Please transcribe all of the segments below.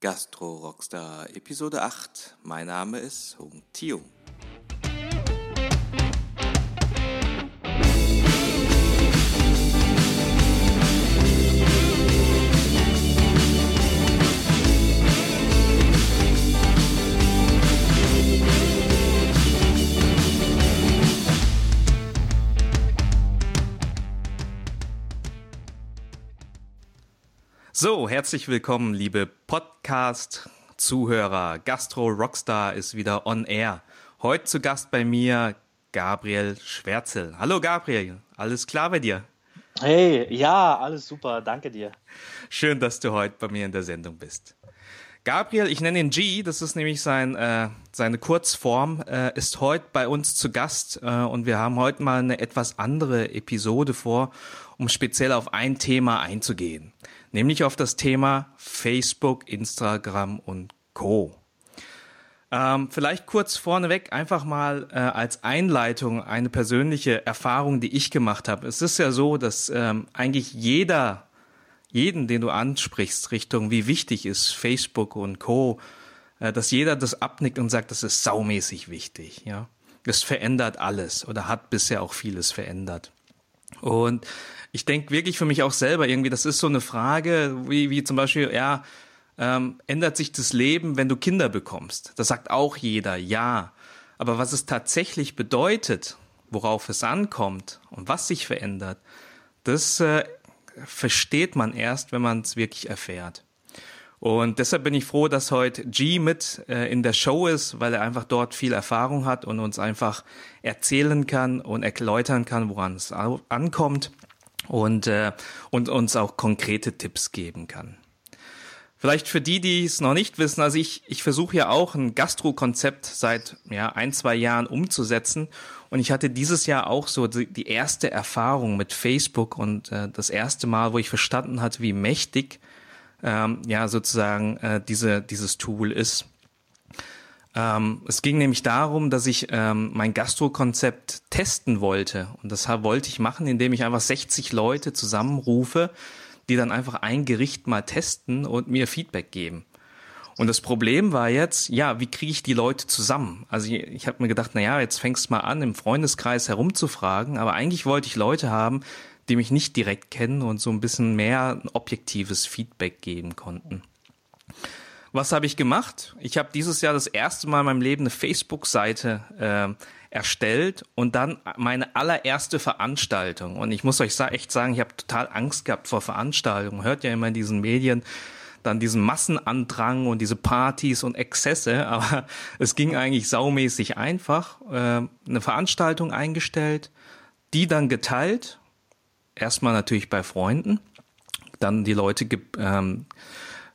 Gastro Rockstar Episode 8. Mein Name ist Hung Tio. So, herzlich willkommen, liebe Podcast-Zuhörer. Gastro Rockstar ist wieder on air. Heute zu Gast bei mir Gabriel Schwärzel. Hallo Gabriel, alles klar bei dir? Hey, ja, alles super, danke dir. Schön, dass du heute bei mir in der Sendung bist. Gabriel, ich nenne ihn G, das ist nämlich sein, äh, seine Kurzform, äh, ist heute bei uns zu Gast äh, und wir haben heute mal eine etwas andere Episode vor, um speziell auf ein Thema einzugehen nämlich auf das Thema Facebook, Instagram und Co. Ähm, vielleicht kurz vorneweg einfach mal äh, als Einleitung eine persönliche Erfahrung, die ich gemacht habe. Es ist ja so, dass ähm, eigentlich jeder, jeden, den du ansprichst, Richtung wie wichtig ist Facebook und Co., äh, dass jeder das abnickt und sagt, das ist saumäßig wichtig. Ja, das verändert alles oder hat bisher auch vieles verändert. Und ich denke wirklich für mich auch selber irgendwie, das ist so eine Frage, wie, wie zum Beispiel, ja, ähm, ändert sich das Leben, wenn du Kinder bekommst? Das sagt auch jeder, ja. Aber was es tatsächlich bedeutet, worauf es ankommt und was sich verändert, das äh, versteht man erst, wenn man es wirklich erfährt. Und deshalb bin ich froh, dass heute G mit äh, in der Show ist, weil er einfach dort viel Erfahrung hat und uns einfach erzählen kann und erläutern kann, woran es ankommt und, äh, und uns auch konkrete Tipps geben kann. Vielleicht für die, die es noch nicht wissen, also ich, ich versuche ja auch ein Gastro-Konzept seit ja, ein, zwei Jahren umzusetzen. Und ich hatte dieses Jahr auch so die, die erste Erfahrung mit Facebook und äh, das erste Mal, wo ich verstanden hatte, wie mächtig ähm, ja sozusagen äh, diese, dieses Tool ist. Ähm, es ging nämlich darum, dass ich ähm, mein Gastro-Konzept testen wollte. Und das wollte ich machen, indem ich einfach 60 Leute zusammenrufe, die dann einfach ein Gericht mal testen und mir Feedback geben. Und das Problem war jetzt, ja, wie kriege ich die Leute zusammen? Also ich, ich habe mir gedacht, na ja, jetzt fängst du mal an, im Freundeskreis herumzufragen, aber eigentlich wollte ich Leute haben, die mich nicht direkt kennen und so ein bisschen mehr objektives Feedback geben konnten. Was habe ich gemacht? Ich habe dieses Jahr das erste Mal in meinem Leben eine Facebook-Seite äh, erstellt und dann meine allererste Veranstaltung. Und ich muss euch echt sagen, ich habe total Angst gehabt vor Veranstaltungen. Hört ja immer in diesen Medien dann diesen Massenandrang und diese Partys und Exzesse, aber es ging eigentlich saumäßig einfach. Äh, eine Veranstaltung eingestellt, die dann geteilt, erstmal natürlich bei Freunden, dann die Leute ähm,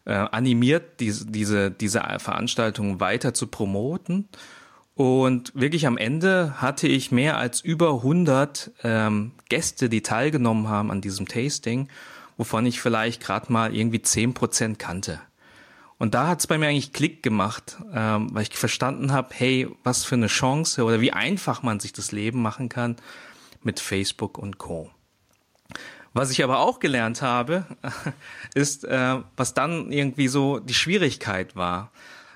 äh, animiert, diese, diese, diese Veranstaltung weiter zu promoten. Und wirklich am Ende hatte ich mehr als über 100 ähm, Gäste, die teilgenommen haben an diesem Tasting, wovon ich vielleicht gerade mal irgendwie 10% kannte. Und da hat es bei mir eigentlich Klick gemacht, ähm, weil ich verstanden habe, hey, was für eine Chance oder wie einfach man sich das Leben machen kann mit Facebook und Co. Was ich aber auch gelernt habe, ist, äh, was dann irgendwie so die Schwierigkeit war.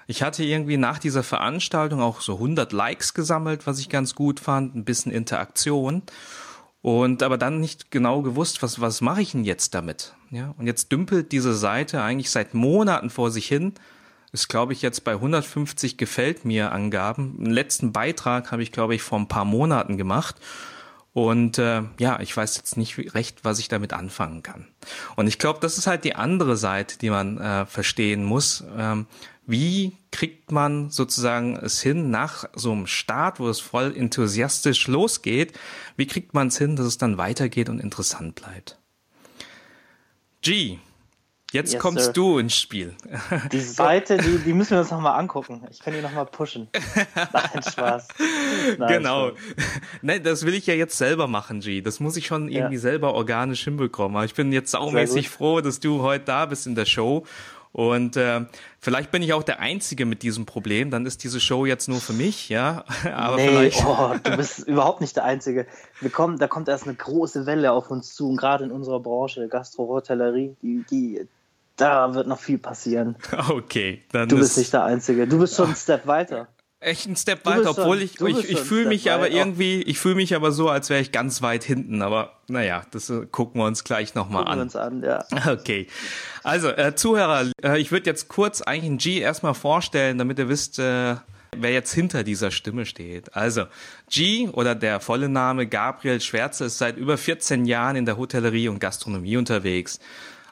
Ich hatte irgendwie nach dieser Veranstaltung auch so 100 Likes gesammelt, was ich ganz gut fand, ein bisschen Interaktion und aber dann nicht genau gewusst, was was mache ich denn jetzt damit? Ja, und jetzt dümpelt diese Seite eigentlich seit Monaten vor sich hin. Ist glaube ich jetzt bei 150 gefällt mir Angaben. Den letzten Beitrag habe ich glaube ich vor ein paar Monaten gemacht und äh, ja, ich weiß jetzt nicht recht, was ich damit anfangen kann. Und ich glaube, das ist halt die andere Seite, die man äh, verstehen muss. Ähm, wie kriegt man sozusagen es hin, nach so einem Start, wo es voll enthusiastisch losgeht, wie kriegt man es hin, dass es dann weitergeht und interessant bleibt? G, Jetzt yes, kommst sir. du ins Spiel. Die Seite, die, die müssen wir uns nochmal angucken. Ich kann die nochmal pushen. Nein, Spaß. Nein, genau. Nein, das will ich ja jetzt selber machen, G. Das muss ich schon irgendwie ja. selber organisch hinbekommen. Aber ich bin jetzt saumäßig froh, dass du heute da bist in der Show. Und äh, vielleicht bin ich auch der Einzige mit diesem Problem. Dann ist diese Show jetzt nur für mich, ja. Aber nee, vielleicht. Oh, du bist überhaupt nicht der Einzige. Wir kommen, da kommt erst eine große Welle auf uns zu. Und gerade in unserer Branche, Gastro-Hotellerie, die, die Da wird noch viel passieren. Okay, dann Du bist nicht der Einzige. Du bist schon einen Step weiter echt einen Step weiter, obwohl ich, ich, ich fühle mich aber irgendwie, ich fühle mich aber so, als wäre ich ganz weit hinten, aber naja, das äh, gucken wir uns gleich nochmal an. Wir uns an, ja. Okay. Also, äh, Zuhörer, äh, ich würde jetzt kurz eigentlich einen G erstmal vorstellen, damit ihr wisst, äh, wer jetzt hinter dieser Stimme steht. Also, G oder der volle Name Gabriel Schwärze ist seit über 14 Jahren in der Hotellerie und Gastronomie unterwegs.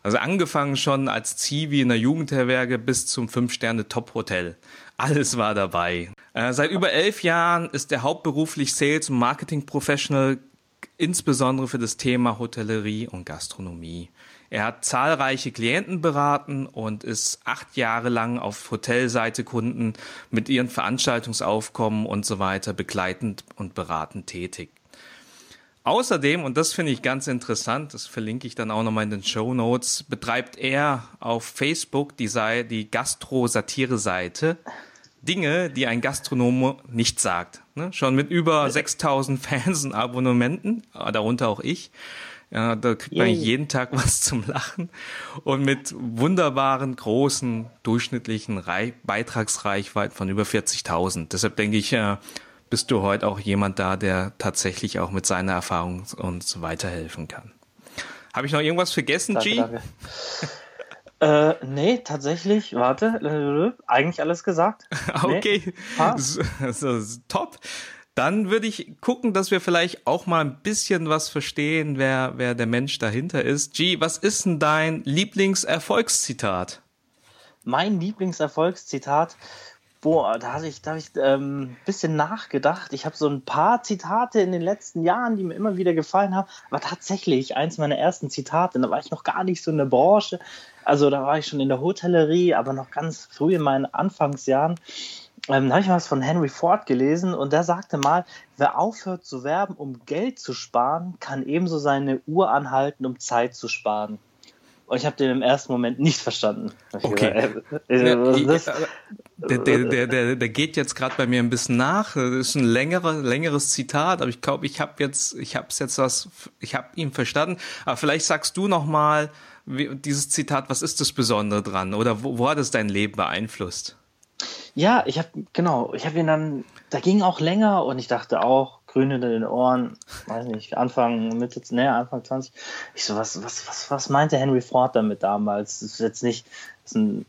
Also angefangen schon als Zivi in der Jugendherberge bis zum 5-Sterne-Top-Hotel. Alles war dabei. Äh, seit über elf Jahren ist er hauptberuflich Sales- und Marketing-Professional, insbesondere für das Thema Hotellerie und Gastronomie. Er hat zahlreiche Klienten beraten und ist acht Jahre lang auf Hotelseite Kunden mit ihren Veranstaltungsaufkommen und so weiter begleitend und beratend tätig. Außerdem, und das finde ich ganz interessant, das verlinke ich dann auch nochmal in den Show Notes, betreibt er auf Facebook die, die Gastro-Satire-Seite Dinge, die ein Gastronom nicht sagt. Ne? Schon mit über 6000 Fans und Abonnementen, äh, darunter auch ich. Ja, da kriegt man jeden Tag was zum Lachen und mit wunderbaren, großen, durchschnittlichen Reich Beitragsreichweiten von über 40.000. Deshalb denke ich, äh, bist du heute auch jemand da, der tatsächlich auch mit seiner Erfahrung uns weiterhelfen kann. Habe ich noch irgendwas vergessen, danke, G? Danke. Äh, nee, tatsächlich, warte, äh, eigentlich alles gesagt. okay, nee. so, so, top. Dann würde ich gucken, dass wir vielleicht auch mal ein bisschen was verstehen, wer, wer der Mensch dahinter ist. G, was ist denn dein Lieblingserfolgszitat? Mein Lieblingserfolgszitat Boah, da habe ich, da hab ähm, bisschen nachgedacht. Ich habe so ein paar Zitate in den letzten Jahren, die mir immer wieder gefallen haben. Aber tatsächlich, eins meiner ersten Zitate, da war ich noch gar nicht so in der Branche. Also da war ich schon in der Hotellerie, aber noch ganz früh in meinen Anfangsjahren. Ähm, da habe ich was von Henry Ford gelesen und der sagte mal, wer aufhört zu werben, um Geld zu sparen, kann ebenso seine Uhr anhalten, um Zeit zu sparen. Und ich habe den im ersten Moment nicht verstanden. Okay. Äh, äh, der, der, der, der, geht jetzt gerade bei mir ein bisschen nach. Das ist ein längerer, längeres Zitat, aber ich glaube, ich habe jetzt, ich habe es jetzt was, ich habe ihn verstanden. Aber vielleicht sagst du noch mal dieses Zitat. Was ist das Besondere dran? Oder wo, wo hat es dein Leben beeinflusst? Ja, ich habe genau, ich habe ihn dann, da ging auch länger und ich dachte auch, grün hinter den Ohren, weiß nicht, Anfang, Mitte, ne, Anfang 20. Ich so, was, was, was, was meinte Henry Ford damit damals? Das ist jetzt nicht, ist ein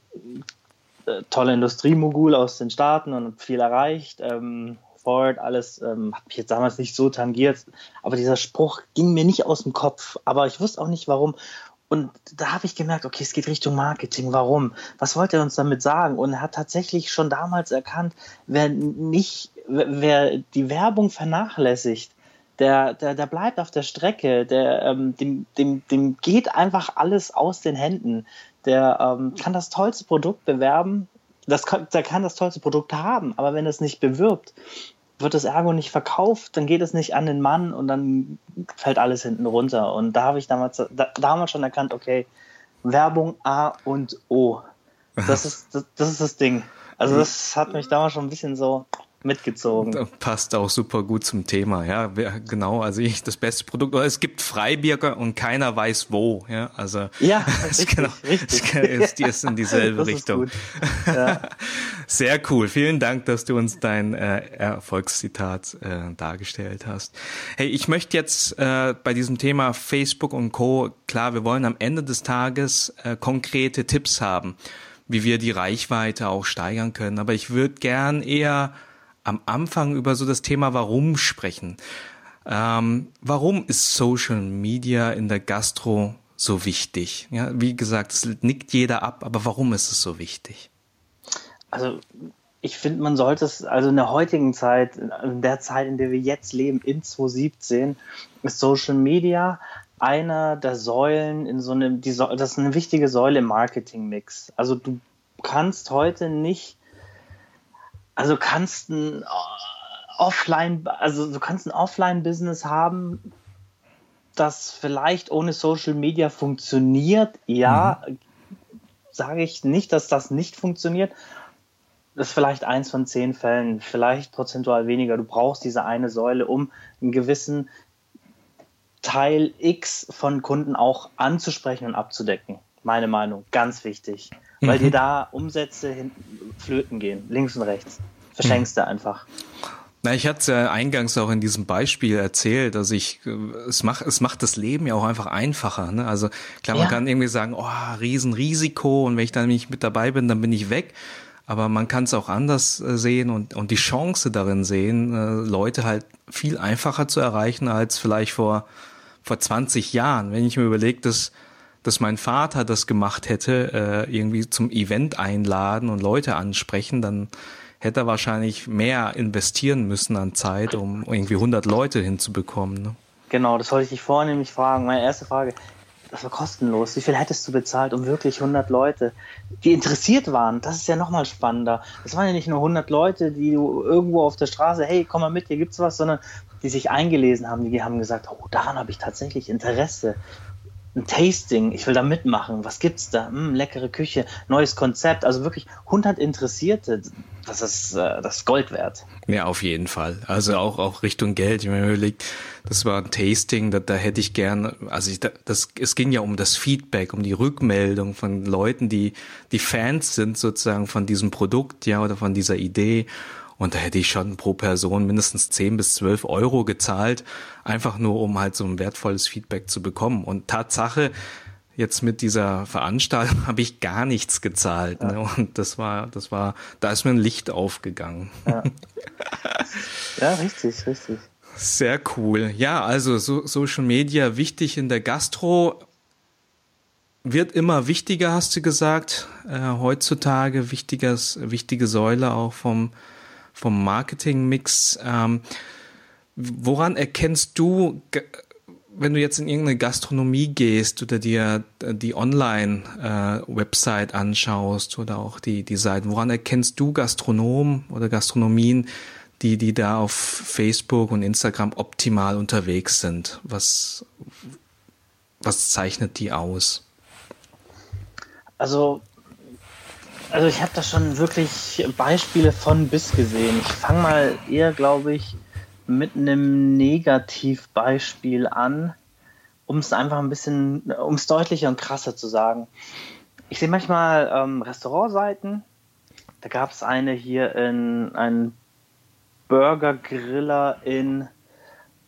äh, toller Industriemogul aus den Staaten und viel erreicht. Ähm, Ford, alles ähm, hat mich jetzt damals nicht so tangiert, aber dieser Spruch ging mir nicht aus dem Kopf, aber ich wusste auch nicht warum. Und da habe ich gemerkt, okay, es geht Richtung Marketing. Warum? Was wollte er uns damit sagen? Und er hat tatsächlich schon damals erkannt, wer nicht, wer die Werbung vernachlässigt, der, der, der bleibt auf der Strecke, der, ähm, dem, dem, dem geht einfach alles aus den Händen. Der ähm, kann das tollste Produkt bewerben, das kann, der kann das tollste Produkt haben, aber wenn es nicht bewirbt, wird das Ergo nicht verkauft, dann geht es nicht an den Mann und dann fällt alles hinten runter. Und da habe ich damals, da, damals schon erkannt, okay, Werbung A und O. Das ist das, das ist das Ding. Also das hat mich damals schon ein bisschen so mitgezogen. Passt auch super gut zum Thema, ja, genau. Also ich das beste Produkt. Es gibt Freibirger und keiner weiß wo, ja. Also ja, richtig, genau, richtig. Ist, die ist in dieselbe Richtung. Ja. Sehr cool. Vielen Dank, dass du uns dein äh, Erfolgszitat äh, dargestellt hast. Hey, ich möchte jetzt äh, bei diesem Thema Facebook und Co. Klar, wir wollen am Ende des Tages äh, konkrete Tipps haben wie wir die Reichweite auch steigern können. Aber ich würde gern eher am Anfang über so das Thema Warum sprechen. Ähm, warum ist Social Media in der Gastro so wichtig? Ja, wie gesagt, es nickt jeder ab, aber warum ist es so wichtig? Also ich finde, man sollte es, also in der heutigen Zeit, in der Zeit, in der wir jetzt leben, in 2017, ist Social Media einer der Säulen in so einem, die, das ist eine wichtige Säule im Marketing-Mix. Also du kannst heute nicht also kannst ein äh, Offline, also du kannst ein Offline-Business haben, das vielleicht ohne Social Media funktioniert. Ja, mhm. sage ich nicht, dass das nicht funktioniert. Das ist vielleicht eins von zehn Fällen, vielleicht prozentual weniger. Du brauchst diese eine Säule, um einen gewissen Teil X von Kunden auch anzusprechen und abzudecken. Meine Meinung, ganz wichtig. Weil mhm. dir da Umsätze flöten gehen, links und rechts. Verschenkst mhm. du einfach. Na, ich hatte es ja eingangs auch in diesem Beispiel erzählt, dass ich, äh, es macht, es macht das Leben ja auch einfach einfacher. Ne? Also klar, man ja. kann irgendwie sagen, oh, Riesenrisiko und wenn ich dann nicht mit dabei bin, dann bin ich weg. Aber man kann es auch anders äh, sehen und, und die Chance darin sehen, äh, Leute halt viel einfacher zu erreichen als vielleicht vor, vor 20 Jahren. Wenn ich mir überlege, dass, dass mein Vater das gemacht hätte, irgendwie zum Event einladen und Leute ansprechen, dann hätte er wahrscheinlich mehr investieren müssen an Zeit, um irgendwie 100 Leute hinzubekommen. Ne? Genau, das wollte ich dich vorhin nämlich fragen. Meine erste Frage, das war kostenlos. Wie viel hättest du bezahlt, um wirklich 100 Leute, die interessiert waren? Das ist ja nochmal spannender. Das waren ja nicht nur 100 Leute, die du irgendwo auf der Straße, hey, komm mal mit, hier gibt's was, sondern die sich eingelesen haben, die haben gesagt, oh, daran habe ich tatsächlich Interesse ein Tasting, ich will da mitmachen, was gibt's da? Hm, leckere Küche, neues Konzept, also wirklich 100 Interessierte, das ist, äh, das Gold wert. Ja, auf jeden Fall. Also auch, auch Richtung Geld. Ich mir überlegt, das war ein Tasting, da, da hätte ich gern, also ich, das, es ging ja um das Feedback, um die Rückmeldung von Leuten, die, die Fans sind sozusagen von diesem Produkt, ja, oder von dieser Idee. Und da hätte ich schon pro Person mindestens 10 bis 12 Euro gezahlt, einfach nur um halt so ein wertvolles Feedback zu bekommen. Und Tatsache, jetzt mit dieser Veranstaltung habe ich gar nichts gezahlt. Ne? Ja. Ne? Und das war, das war, da ist mir ein Licht aufgegangen. Ja, ja richtig, richtig. Sehr cool. Ja, also so, Social Media wichtig in der Gastro wird immer wichtiger, hast du gesagt. Äh, heutzutage wichtiges, wichtige Säule auch vom vom Marketingmix. Ähm, woran erkennst du, wenn du jetzt in irgendeine Gastronomie gehst oder dir die Online-Website äh, anschaust oder auch die, die Seiten, woran erkennst du Gastronomen oder Gastronomien, die, die da auf Facebook und Instagram optimal unterwegs sind? Was, was zeichnet die aus? Also also ich habe da schon wirklich Beispiele von bis gesehen. Ich fange mal eher, glaube ich, mit einem Negativbeispiel an, um es einfach ein bisschen, um es deutlicher und krasser zu sagen. Ich sehe manchmal ähm, Restaurantseiten. Da gab es eine hier in einen Burger Griller in,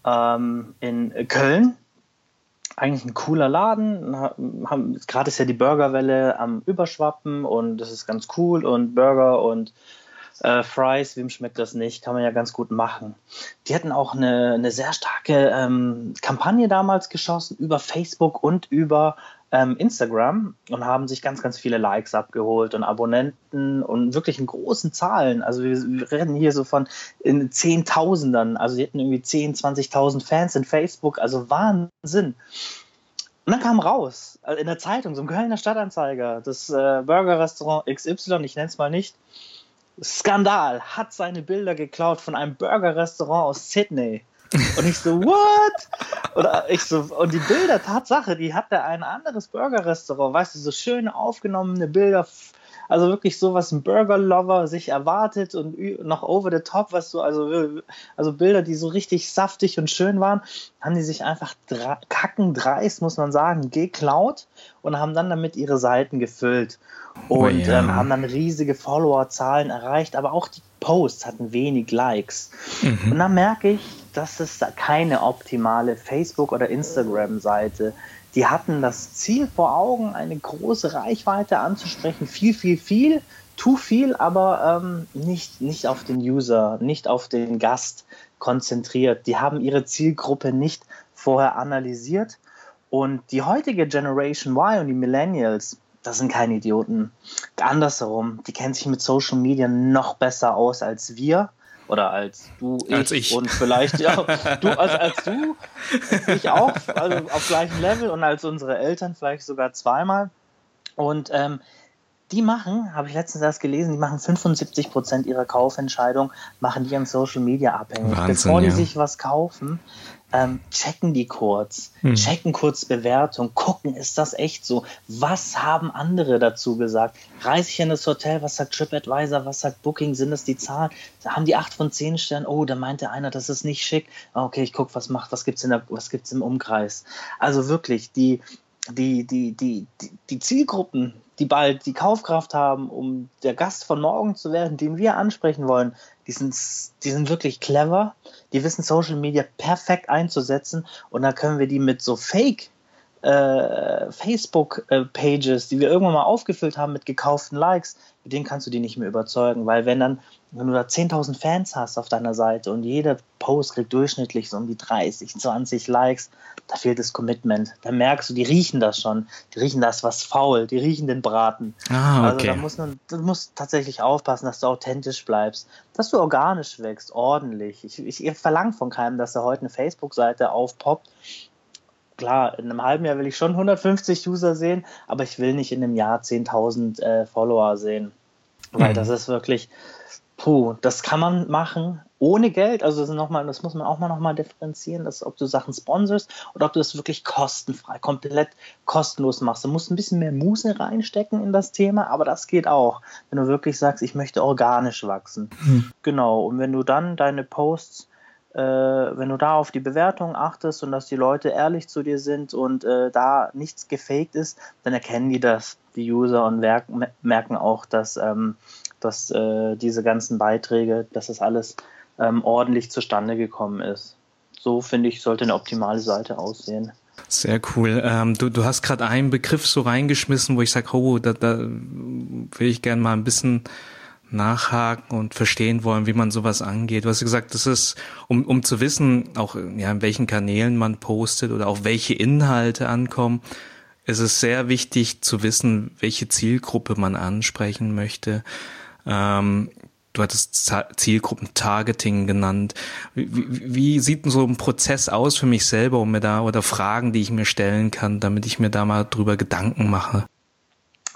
ähm, in Köln eigentlich ein cooler Laden. Gerade ist ja die Burgerwelle am Überschwappen und das ist ganz cool und Burger und äh, Fries, wem schmeckt das nicht, kann man ja ganz gut machen. Die hatten auch eine, eine sehr starke ähm, Kampagne damals geschossen über Facebook und über ähm, Instagram und haben sich ganz, ganz viele Likes abgeholt und Abonnenten und wirklich in großen Zahlen. Also wir, wir reden hier so von in Zehntausendern. Also die hatten irgendwie 10, 20.000 Fans in Facebook. Also Wahnsinn. Und dann kam raus, äh, in der Zeitung, so ein Kölner Stadtanzeiger, das äh, Burger-Restaurant XY, ich nenne es mal nicht, Skandal, hat seine Bilder geklaut von einem Burger-Restaurant aus Sydney. Und ich so, what? Oder ich so, und die Bilder, Tatsache, die hat da ein anderes Burger-Restaurant, weißt du, so schön aufgenommene Bilder, also wirklich so, was ein Burger-Lover sich erwartet und noch over the top, was so, also, also Bilder, die so richtig saftig und schön waren, haben die sich einfach kackendreist, muss man sagen, geklaut und haben dann damit ihre Seiten gefüllt und oh ja. ähm, haben dann riesige Follower-Zahlen erreicht, aber auch die Posts hatten wenig Likes. Mhm. Und dann merke ich, dass es da keine optimale Facebook- oder Instagram-Seite. Die hatten das Ziel vor Augen, eine große Reichweite anzusprechen, viel, viel, viel, zu viel, aber ähm, nicht, nicht auf den User, nicht auf den Gast konzentriert. Die haben ihre Zielgruppe nicht vorher analysiert. Und die heutige Generation Y und die Millennials, das sind keine Idioten. Andersherum, die kennen sich mit Social Media noch besser aus als wir oder als du, ich, als ich. und vielleicht ja, du als, als du, ich auch, also auf gleichem Level und als unsere Eltern vielleicht sogar zweimal. Und ähm, die machen, habe ich letztens erst gelesen, die machen 75 Prozent ihrer Kaufentscheidung, machen die an Social Media abhängig. Wahnsinn, Bevor die ja. sich was kaufen, ähm, checken die kurz, hm. checken kurz Bewertung, gucken, ist das echt so? Was haben andere dazu gesagt? Reise ich in das Hotel, was sagt TripAdvisor, was sagt Booking, sind das die Zahlen? Da haben die 8 von 10 Sternen, oh, da meinte einer, das ist nicht schick. Okay, ich gucke, was macht, was gibt's in der, was gibt's im Umkreis? Also wirklich, die die, die, die, die, Zielgruppen, die bald die Kaufkraft haben, um der Gast von morgen zu werden, den wir ansprechen wollen, die sind, die sind wirklich clever. Die wissen Social Media perfekt einzusetzen und da können wir die mit so Fake äh, Facebook-Pages, die wir irgendwann mal aufgefüllt haben mit gekauften Likes, mit denen kannst du die nicht mehr überzeugen, weil wenn dann, wenn du da 10.000 Fans hast auf deiner Seite und jeder Post kriegt durchschnittlich so um die 30, 20 Likes, da fehlt das Commitment. Da merkst du, die riechen das schon. Die riechen das was faul, die riechen den Braten. Ah, okay. Also da muss man, du musst tatsächlich aufpassen, dass du authentisch bleibst, dass du organisch wächst, ordentlich. Ich, ich, ich verlange von keinem, dass er heute eine Facebook-Seite aufpoppt klar, in einem halben Jahr will ich schon 150 User sehen, aber ich will nicht in einem Jahr 10.000 äh, Follower sehen. Weil mhm. das ist wirklich, puh, das kann man machen ohne Geld. Also das, noch mal, das muss man auch mal nochmal differenzieren, dass, ob du Sachen sponsorst oder ob du das wirklich kostenfrei, komplett kostenlos machst. Du musst ein bisschen mehr Muße reinstecken in das Thema, aber das geht auch, wenn du wirklich sagst, ich möchte organisch wachsen. Mhm. Genau, und wenn du dann deine Posts äh, wenn du da auf die Bewertung achtest und dass die Leute ehrlich zu dir sind und äh, da nichts gefaked ist, dann erkennen die das, die User, und merken, auch, dass, ähm, dass äh, diese ganzen Beiträge, dass das alles ähm, ordentlich zustande gekommen ist. So finde ich, sollte eine optimale Seite aussehen. Sehr cool. Ähm, du, du hast gerade einen Begriff so reingeschmissen, wo ich sage, oh, da, da will ich gerne mal ein bisschen nachhaken und verstehen wollen, wie man sowas angeht. Du hast gesagt, das ist, um, um zu wissen, auch ja, in welchen Kanälen man postet oder auch welche Inhalte ankommen, ist es sehr wichtig zu wissen, welche Zielgruppe man ansprechen möchte. Ähm, du hattest Zielgruppen-Targeting genannt. Wie, wie, wie sieht denn so ein Prozess aus für mich selber, um mir da, oder Fragen, die ich mir stellen kann, damit ich mir da mal drüber Gedanken mache?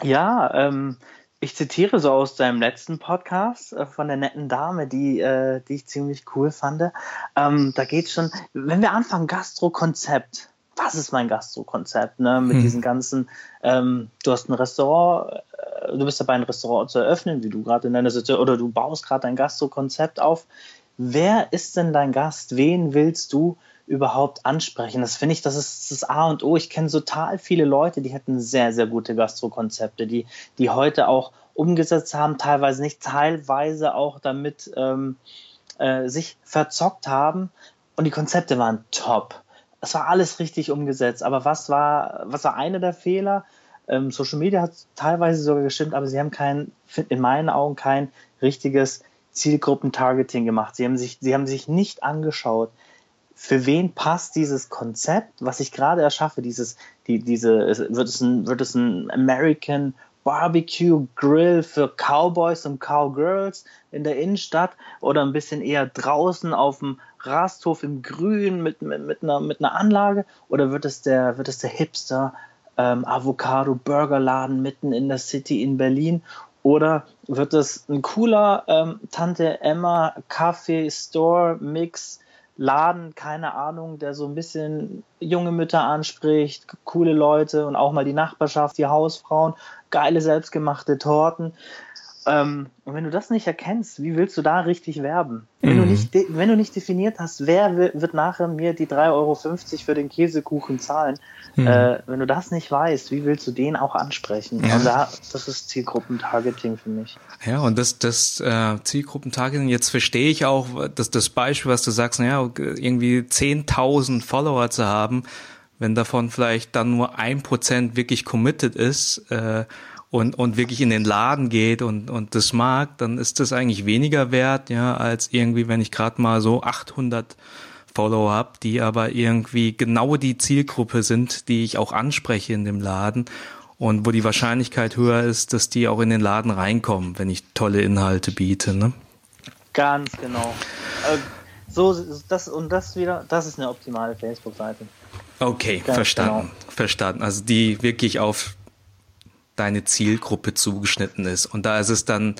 Ja, ähm, ich zitiere so aus deinem letzten Podcast äh, von der netten Dame, die, äh, die ich ziemlich cool fand. Ähm, da geht schon, wenn wir anfangen, Gastro-Konzept. Was ist mein Gastro-Konzept? Ne? Mit hm. diesen ganzen, ähm, du hast ein Restaurant, äh, du bist dabei, ein Restaurant zu eröffnen, wie du gerade in deiner Situation, oder du baust gerade dein Gastro-Konzept auf. Wer ist denn dein Gast? Wen willst du überhaupt ansprechen. Das finde ich, das ist das A und O. Ich kenne total viele Leute, die hätten sehr, sehr gute Gastrokonzepte, die, die heute auch umgesetzt haben, teilweise nicht, teilweise auch damit ähm, äh, sich verzockt haben. Und die Konzepte waren top. Es war alles richtig umgesetzt. Aber was war, was war einer der Fehler? Ähm, Social Media hat teilweise sogar gestimmt, aber sie haben kein, in meinen Augen kein richtiges Zielgruppen-Targeting gemacht. Sie haben sich, sie haben sich nicht angeschaut, für wen passt dieses Konzept, was ich gerade erschaffe, dieses, die, diese, wird es ein, wird es ein American Barbecue Grill für Cowboys und Cowgirls in der Innenstadt oder ein bisschen eher draußen auf dem Rasthof im Grün mit, mit, mit, einer, mit einer Anlage? Oder wird es der, wird es der Hipster ähm, Avocado Burgerladen mitten in der City in Berlin? Oder wird es ein cooler ähm, Tante Emma Kaffee Store Mix Laden, keine Ahnung, der so ein bisschen junge Mütter anspricht, coole Leute und auch mal die Nachbarschaft, die Hausfrauen, geile selbstgemachte Torten. Ähm, und wenn du das nicht erkennst, wie willst du da richtig werben? Wenn, mhm. du, nicht wenn du nicht definiert hast, wer wird nachher mir die 3,50 Euro für den Käsekuchen zahlen, mhm. äh, wenn du das nicht weißt, wie willst du den auch ansprechen? Ja. Und da, das ist Zielgruppentargeting für mich. Ja, und das, das äh, Zielgruppentargeting, jetzt verstehe ich auch, dass das Beispiel, was du sagst, naja, irgendwie 10.000 Follower zu haben, wenn davon vielleicht dann nur ein Prozent wirklich committed ist, äh, und, und wirklich in den Laden geht und, und das mag, dann ist das eigentlich weniger wert, ja, als irgendwie, wenn ich gerade mal so 800 Follower habe, die aber irgendwie genau die Zielgruppe sind, die ich auch anspreche in dem Laden und wo die Wahrscheinlichkeit höher ist, dass die auch in den Laden reinkommen, wenn ich tolle Inhalte biete. Ne? Ganz genau. Äh, so das und das wieder, das ist eine optimale Facebook-Seite. Okay, Ganz verstanden, genau. verstanden. Also die wirklich auf deine Zielgruppe zugeschnitten ist. Und da ist es dann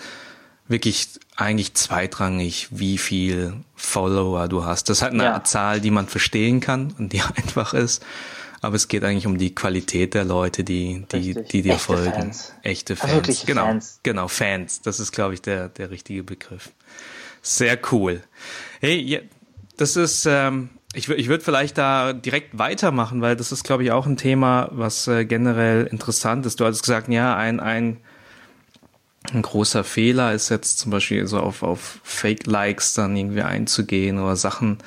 wirklich eigentlich zweitrangig, wie viel Follower du hast. Das ist halt eine ja. Zahl, die man verstehen kann und die einfach ist. Aber es geht eigentlich um die Qualität der Leute, die, die, die dir Echte folgen. Fans. Echte Fans. Also genau, Fans. genau, Fans. Das ist, glaube ich, der, der richtige Begriff. Sehr cool. Hey, das ist, ähm, Ich, ich würde vielleicht da direkt weitermachen, weil das ist, glaube ich, auch ein Thema, was äh, generell interessant ist. Du hast gesagt, ja, ein, ein, ein großer Fehler ist jetzt zum Beispiel so auf, auf Fake-Likes dann irgendwie einzugehen oder Sachen.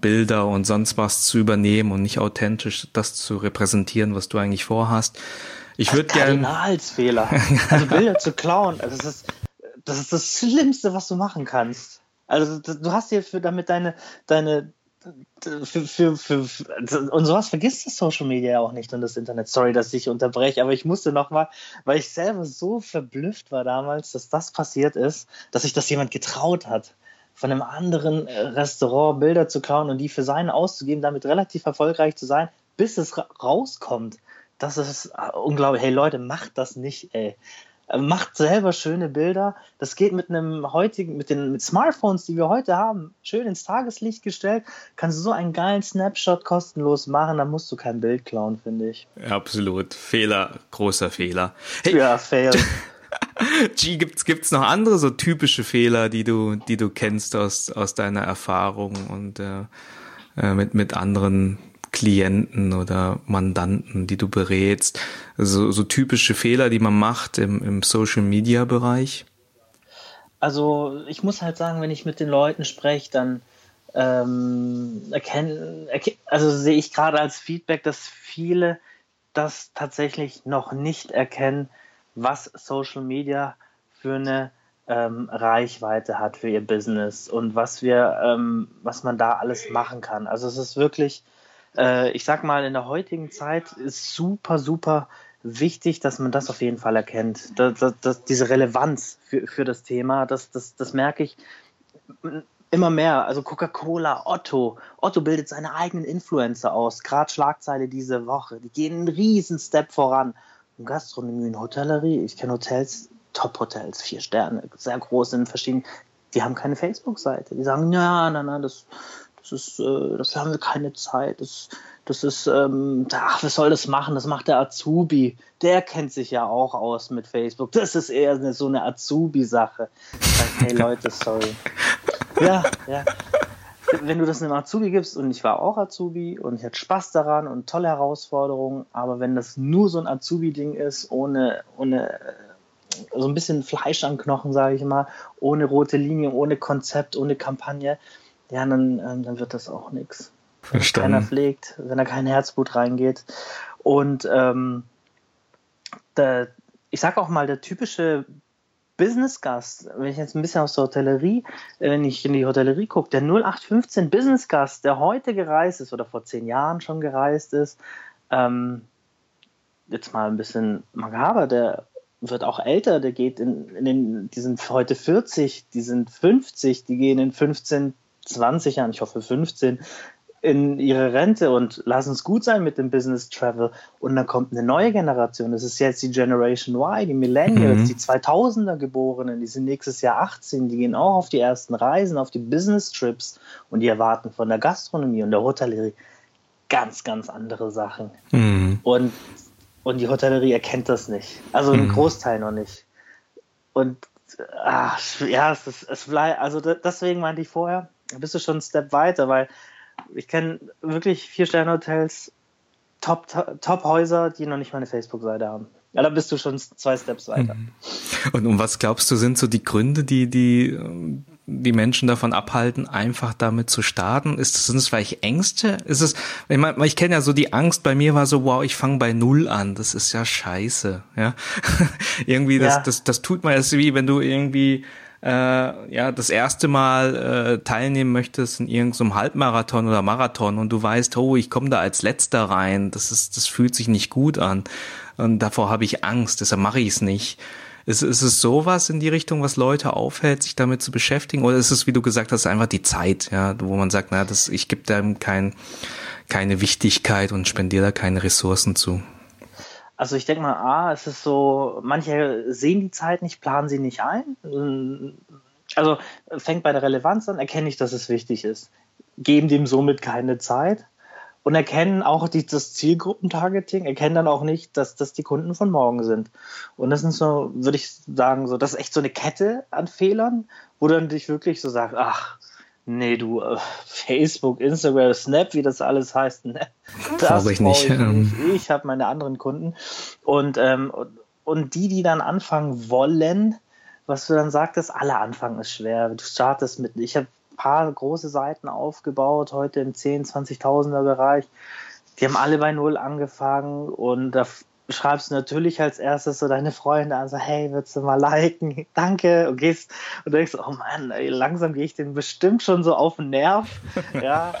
Bilder und sonst was zu übernehmen und nicht authentisch das zu repräsentieren, was du eigentlich vorhast. Ich würde gerne. Kardinalsfehler. also Bilder zu klauen, also das ist, das ist das Schlimmste, was du machen kannst. Also du hast hier für damit deine, deine, für, für, für, und sowas vergisst das Social Media auch nicht und das Internet. Sorry, dass ich unterbreche, aber ich musste nochmal, weil ich selber so verblüfft war damals, dass das passiert ist, dass sich das jemand getraut hat, von einem anderen äh, Restaurant Bilder zu klauen und die für seine auszugeben, damit relativ erfolgreich zu sein, bis es rauskommt. Das ist äh, unglaublich. Hey Leute, macht das nicht, ey. Äh, macht selber schöne Bilder. Das geht mit einem heutigen, mit den mit Smartphones, die wir heute haben, schön ins Tageslicht gestellt. Kannst du so einen geilen Snapshot kostenlos machen, dann musst du kein Bild klauen, finde ich. Absolut. Fehler, großer Fehler. Hey. Ja, fail. G, gibt's, gibt's noch andere so typische Fehler, die du, die du kennst aus, aus deiner Erfahrung und äh, äh mit, mit anderen Klienten oder Mandanten, die du berätst? So, so typische Fehler, die man macht im, im Social Media Bereich? Also ich muss halt sagen, wenn ich mit den Leuten spreche, dann ähm, erkennen, erken, also sehe ich gerade als Feedback, dass viele das tatsächlich noch nicht erkennen, was Social Media für eine ähm, Reichweite hat für ihr Business und was wir, ähm, was man da alles machen kann. Also es ist wirklich äh, ich sag mal, in der heutigen Zeit ist super, super wichtig, dass man das auf jeden Fall erkennt. Das, das, das, diese Relevanz für, für das Thema, das, das, das merke ich immer mehr. Also Coca-Cola, Otto. Otto bildet seine eigenen Influencer aus. Gerade Schlagzeile diese Woche. Die gehen einen riesen Step voran. Und Gastronomie und Hotellerie. Ich kenne Hotels, Top-Hotels, vier Sterne, sehr groß in verschiedenen. Die haben keine Facebook-Seite. Die sagen, ja, nein, nein, das das ist, äh, dafür haben wir keine Zeit. Das, das ist, ähm, ach, was soll das machen? Das macht der Azubi. Der kennt sich ja auch aus mit Facebook. Das ist eher eine, so eine Azubi-Sache. Hey Leute, sorry. Ja, ja. Wenn du das einem Azubi gibst, und ich war auch Azubi und ich hatte Spaß daran und tolle Herausforderungen, aber wenn das nur so ein Azubi-Ding ist, ohne, ohne äh, so ein bisschen Fleisch am Knochen, sage ich mal, ohne rote Linie, ohne Konzept, ohne Kampagne, ja, dann, ähm, dann wird das auch nichts. Wenn keiner pflegt, wenn da kein Herzblut reingeht. Und ähm, der, ich sag auch mal, der typische Business-Gast, wenn ich jetzt ein bisschen aus der Hotellerie, äh, wenn ich in die Hotellerie gucke, der 0815 Business-Gast, der heute gereist ist oder vor zehn Jahren schon gereist ist, ähm, jetzt mal ein bisschen makaber, der wird auch älter, der geht in, in den, die sind heute 40, die sind 50, die gehen in 15, 20 Jahren, ich hoffe 15, in ihre Rente und lass uns gut sein mit dem Business Travel. Und dann kommt eine neue Generation. Das ist jetzt die Generation Y, die Millennials, mhm. die 2000er Geborenen, die sind nächstes Jahr 18, die gehen auch auf die ersten Reisen, auf die Business Trips und die erwarten von der Gastronomie und der Hotellerie ganz, ganz andere Sachen. Mhm. Und, und die Hotellerie erkennt das nicht. Also mhm. Großteil noch nicht. Und ach, ja, es ist, es bleibt, also deswegen meinte ich vorher, bist du schon einen Step weiter, weil ich kenne wirklich Vier-Sterne-Hotels, Top-Häuser, Top die noch nicht mal eine Facebook-Seite haben. Ja, da bist du schon zwei Steps weiter. Mhm. Und um was glaubst du, sind so die Gründe, die die, die Menschen davon abhalten, einfach damit zu starten? Ist das, sind es vielleicht Ängste? Ist es, ich meine, ich kenne ja so die Angst, bei mir war so, wow, ich fange bei Null an. Das ist ja scheiße, ja. irgendwie, das, ja. das, das tut man jetzt wie, wenn du irgendwie äh, ja das erste Mal äh, teilnehmen möchtest in irgendeinem Halbmarathon oder Marathon und du weißt, oh, ich komme da als letzter rein, das ist, das fühlt sich nicht gut an und davor habe ich Angst, deshalb mache ich es nicht. Ist, ist es sowas in die Richtung, was Leute aufhält, sich damit zu beschäftigen? Oder ist es, wie du gesagt hast, einfach die Zeit, ja, wo man sagt, na, das, ich gebe da kein, keine Wichtigkeit und spendiere da keine Ressourcen zu? Also ich denke mal, A, es ist so, manche sehen die Zeit nicht, planen sie nicht ein. Also fängt bei der Relevanz an, erkenne ich, dass es wichtig ist. Geben dem somit keine Zeit und erkennen auch die, das Zielgruppentargeting, erkennen dann auch nicht, dass das die Kunden von morgen sind. Und das sind so, würde ich sagen, so, das ist echt so eine Kette an Fehlern, wo dann dich wirklich so sagst, ach, Nee, du, äh, Facebook, Instagram, Snap, wie das alles heißt, ne? Das ich nicht. Ich, ähm. ich habe meine anderen Kunden. Und, ähm, und die, die dann anfangen wollen, was du dann sagtest, alle anfangen ist schwer. Du startest mit, ich habe ein paar große Seiten aufgebaut, heute im 10.000, 20.000er Bereich. Die haben alle bei Null angefangen und da schreibst natürlich als erstes so deine Freunde an, so, hey, würdest du mal liken? Danke. Und gehst und denkst, oh Mann, ey, langsam gehe ich den bestimmt schon so auf den Nerv. Ja.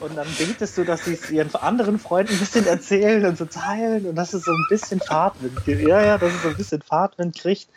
Und dann betest du, dass sie es ihren anderen Freunden ein bisschen erzählen und so teilen und dass es so ein bisschen Fahrtwind gibt. Ja, ja, dass es so ein bisschen Fahrtwind kriegt.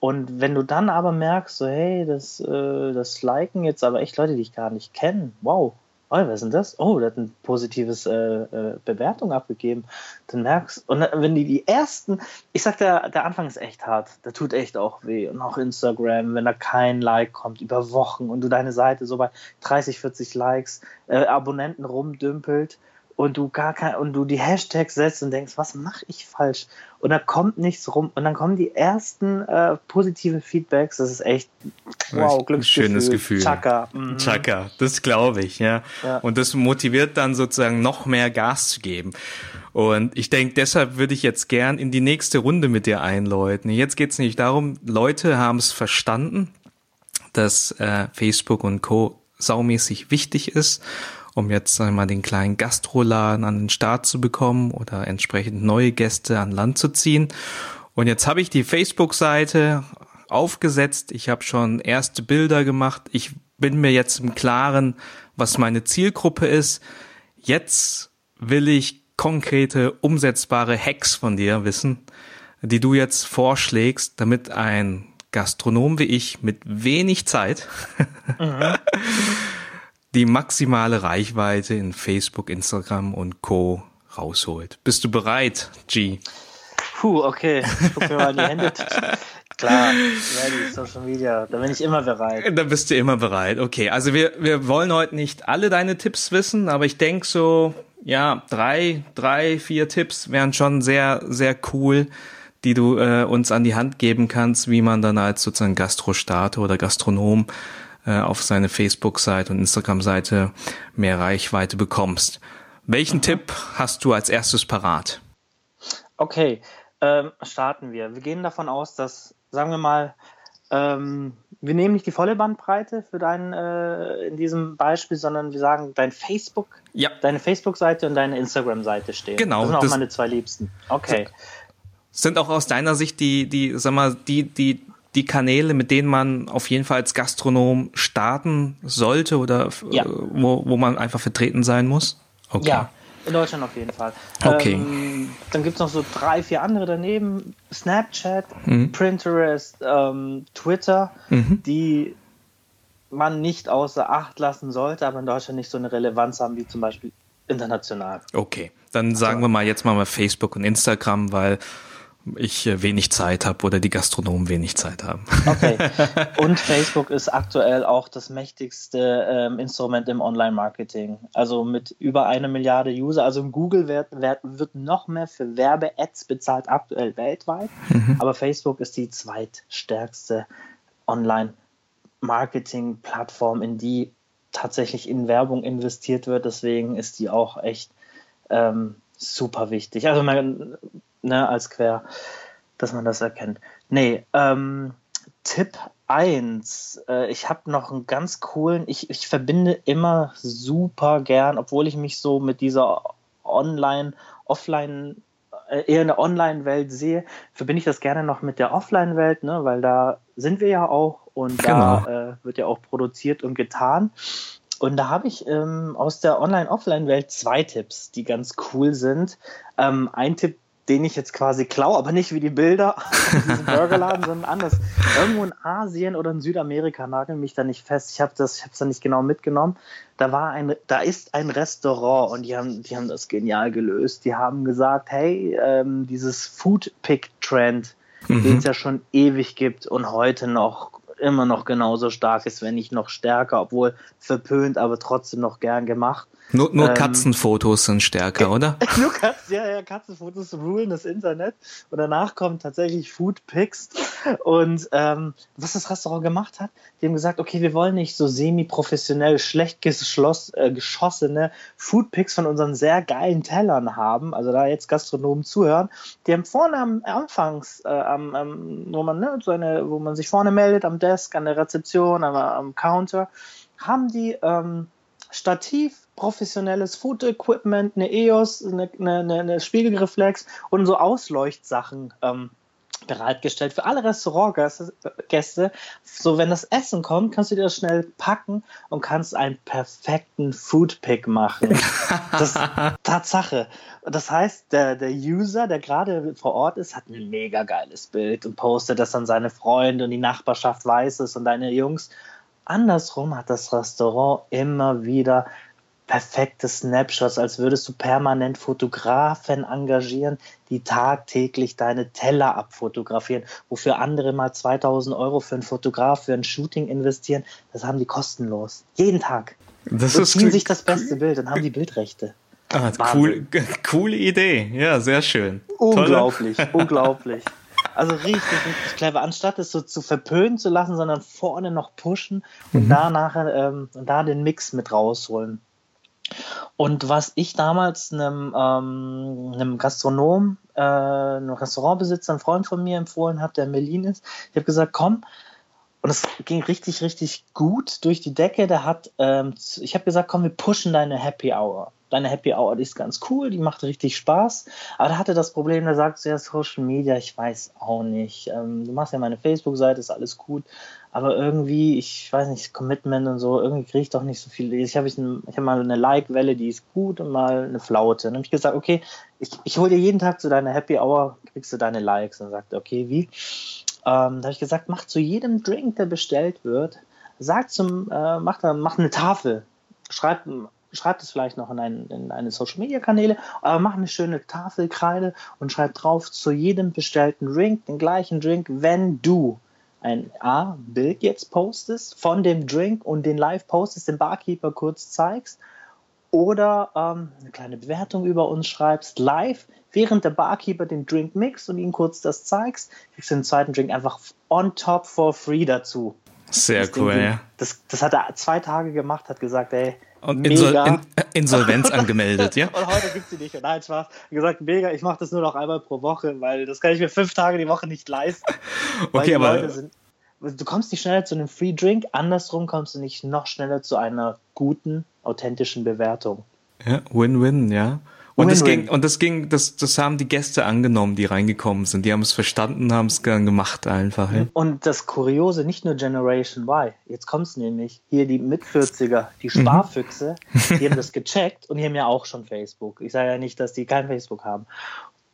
Und wenn du dann aber merkst, so, hey, das, äh, das liken jetzt aber echt Leute, die ich gar nicht kenne, wow, oh, was ist denn das? Oh, der hat ein positives äh, äh, Bewertung abgegeben. Dann merkst und wenn die die ersten, ich sag, der, der Anfang ist echt hart, der tut echt auch weh. Und auch Instagram, wenn da kein Like kommt über Wochen und du deine Seite so bei 30, 40 Likes, äh, Abonnenten rumdümpelt und du gar kein, und du die Hashtags setzt und denkst, was mache ich falsch? Und da kommt nichts rum. Und dann kommen die ersten äh, positiven Feedbacks. Das ist echt wow, Glücksgefühl. Schönes Gefühl. Chaka. Mhm. Chaka, das glaube ich, ja. ja. Und das motiviert dann sozusagen noch mehr Gas zu geben. Und ich denke, deshalb würde ich jetzt gern in die nächste Runde mit dir einläuten. Jetzt geht es nicht darum, Leute haben es verstanden, dass äh, Facebook und Co. saumäßig wichtig ist um jetzt einmal den kleinen Gastroladen an den Start zu bekommen oder entsprechend neue Gäste an Land zu ziehen. Und jetzt habe ich die Facebook-Seite aufgesetzt. Ich habe schon erste Bilder gemacht. Ich bin mir jetzt im Klaren, was meine Zielgruppe ist. Jetzt will ich konkrete, umsetzbare Hacks von dir wissen, die du jetzt vorschlägst, damit ein Gastronom wie ich mit wenig Zeit mhm. die maximale Reichweite in Facebook, Instagram und Co. rausholt. Bist du bereit, G? Puh, okay. Ich guck mir mal die Hände. Klar, ready, Social Media. Da bin ich immer bereit. Da bist du immer bereit. Okay, also wir, wir wollen heute nicht alle deine Tipps wissen, aber ich denke so, ja, drei, drei, vier Tipps wären schon sehr, sehr cool, die du äh, uns an die Hand geben kannst, wie man dann als sozusagen Gastrostarter oder Gastronom äh, auf seine Facebook-Seite und Instagram-Seite mehr Reichweite bekommst. Welchen mhm. Tipp hast du als erstes parat? Okay, ähm, starten wir. Wir gehen davon aus, dass, sagen wir mal, ähm, wir nehmen nicht die volle Bandbreite für deinen äh, in diesem Beispiel, sondern wir sagen, dein Facebook, ja. deine Facebook-Seite und deine Instagram-Seite stehen. Genau. Das sind auch das meine zwei Liebsten. Okay. Sind auch aus deiner Sicht die, die, sag mal, die, die die Kanäle, mit denen man auf jeden Fall als Gastronom starten sollte oder ja. wo, wo man einfach vertreten sein muss? Okay. Ja, in Deutschland auf jeden Fall. Okay. Ähm, dann gibt es noch so drei, vier andere daneben. Snapchat, mhm. Pinterest, ähm, Twitter, mhm. die man nicht außer Acht lassen sollte, aber in Deutschland nicht so eine Relevanz haben wie zum Beispiel international. Okay, dann sagen wir mal jetzt mal Facebook und Instagram, weil ich äh, wenig Zeit habe oder die Gastronomen wenig Zeit haben. Okay. Und Facebook ist aktuell auch das mächtigste ähm, Instrument im Online-Marketing. Also mit über eine Milliarde User. Also Google wird, wird, wird noch mehr für Werbe-Ads bezahlt aktuell weltweit. Mhm. Aber Facebook ist die zweitstärkste Online-Marketing-Plattform, in die tatsächlich in Werbung investiert wird. Deswegen ist die auch echt ähm, super wichtig. Also man ne, als Quer, dass man das erkennt. Nee, ähm, Tipp 1. Äh, ich habe noch einen ganz coolen, ich, ich verbinde immer super gern, obwohl ich mich so mit dieser Online, Offline, äh, eher in der Online-Welt sehe, verbinde ich das gerne noch mit der Offline-Welt, ne, weil da sind wir ja auch und genau. da äh, wird ja auch produziert und getan. Und da habe ich ähm, aus der Online-Offline-Welt zwei Tipps, die ganz cool sind. Ähm, ein Tipp, den ich jetzt quasi klaue, aber nicht wie die Bilder aus diesem Burgerladen, sondern anders. Irgendwo in Asien oder in Südamerika nageln mich da nicht fest. Ich habe das, ich habe es da nicht genau mitgenommen. Da war ein, da ist ein Restaurant und die haben, die haben das genial gelöst. Die haben gesagt, hey, ähm, dieses Food Pick Trend, mhm. den es ja schon ewig gibt und heute noch immer noch genauso stark ist, wenn nicht noch stärker, obwohl verpönt, aber trotzdem noch gern gemacht. Nur, nur ähm, Katzenfotos sind stärker, oder? nur Katzen, ja, ja, Katzenfotos rulen das Internet. Und danach kommen tatsächlich Foodpics. Und ähm, was das Restaurant gemacht hat, die haben gesagt, okay, wir wollen nicht so semi-professionell, schlecht äh, geschossene Foodpics von unseren sehr geilen Tellern haben. Also da jetzt Gastronomen zuhören. Die haben vorne am Anfangs, äh, am, am, wo, man, ne, so eine, wo man sich vorne meldet, am Desk, an der Rezeption, am, am Counter, haben die ähm, Stativ professionelles Foto-Equipment, eine EOS, eine, eine, eine, Spiegelreflex und so Ausleuchtsachen ähm, bereitgestellt für alle Restaurantgäste. So, wenn das Essen kommt, kannst du dir das schnell packen und kannst einen perfekten Foodpick machen. Das ist Tatsache. Das heißt, der, der User, der gerade vor Ort ist, hat ein mega geiles Bild und postet das an seine Freunde und die Nachbarschaft weiß es und deine Jungs. Andersrum hat das Restaurant immer wieder perfekte Snapshots, als würdest du permanent Fotografen engagieren, die tagtäglich deine Teller abfotografieren, wofür andere mal 2000 Euro für einen Fotograf, für ein Shooting investieren. Das haben die kostenlos. Jeden Tag. Das und ziehen sich das beste Bild und haben die Bildrechte. Ah, cool, coole Idee. Ja, sehr schön. Unglaublich, Tolle. unglaublich. Also richtig, richtig clever. Anstatt es so zu verpönen zu lassen, sondern vorne noch pushen und mhm. da nachher ähm, da den Mix mit rausholen. Und was ich damals einem, ähm, einem Gastronom, äh, einem Restaurantbesitzer, einem Freund von mir empfohlen habe, der in Berlin ist, ich habe gesagt, komm, und es ging richtig, richtig gut durch die Decke. Der hat, ähm, ich habe gesagt, komm, wir pushen deine Happy Hour deine Happy Hour, die ist ganz cool, die macht richtig Spaß. Aber da hatte das Problem, da sagt sie ja Social Media, ich weiß auch nicht. Ähm, du machst ja meine Facebook-Seite, ist alles gut. Aber irgendwie, ich weiß nicht, Commitment und so, irgendwie kriege ich doch nicht so viel. Ich habe ich, hab mal eine Like-Welle, die ist gut und mal eine Flaute. dann habe ich gesagt, okay, ich, ich hole dir jeden Tag zu deiner Happy Hour, kriegst du deine Likes. Und sagt, okay, wie? Ähm, da habe ich gesagt, mach zu jedem Drink, der bestellt wird, sag zum, äh, mach, mach eine Tafel. Schreib schreibt es vielleicht noch in, ein, in eine Social Media Kanäle, aber mach eine schöne Tafelkreide und schreib drauf zu jedem bestellten Drink den gleichen Drink, wenn du ein A, Bild jetzt postest von dem Drink und den live postest, den Barkeeper kurz zeigst oder ähm, eine kleine Bewertung über uns schreibst, live, während der Barkeeper den Drink mixt und ihm kurz das zeigst, kriegst du den zweiten Drink einfach on top for free dazu. Sehr das cool, Ding, ja. Das, das hat er zwei Tage gemacht, hat gesagt, ey, und Insol in, Insolvenz angemeldet, ja? Und heute gibt sie nicht. Und nein, Spaß. Gesagt, mega, ich mache das nur noch einmal pro Woche, weil das kann ich mir fünf Tage die Woche nicht leisten. Okay, aber. Sind, du kommst nicht schneller zu einem Free Drink, andersrum kommst du nicht noch schneller zu einer guten, authentischen Bewertung. Ja, Win-Win, ja. Und das ging, und das ging, das, das haben die Gäste angenommen, die reingekommen sind. Die haben es verstanden, haben es gern gemacht einfach. Ja. Und das Kuriose, nicht nur Generation Y, jetzt kommt es nämlich, hier die Mit-40er, die mhm. Sparfüchse, mhm. die haben das gecheckt und die haben ja auch schon Facebook. Ich sage ja nicht, dass die kein Facebook haben.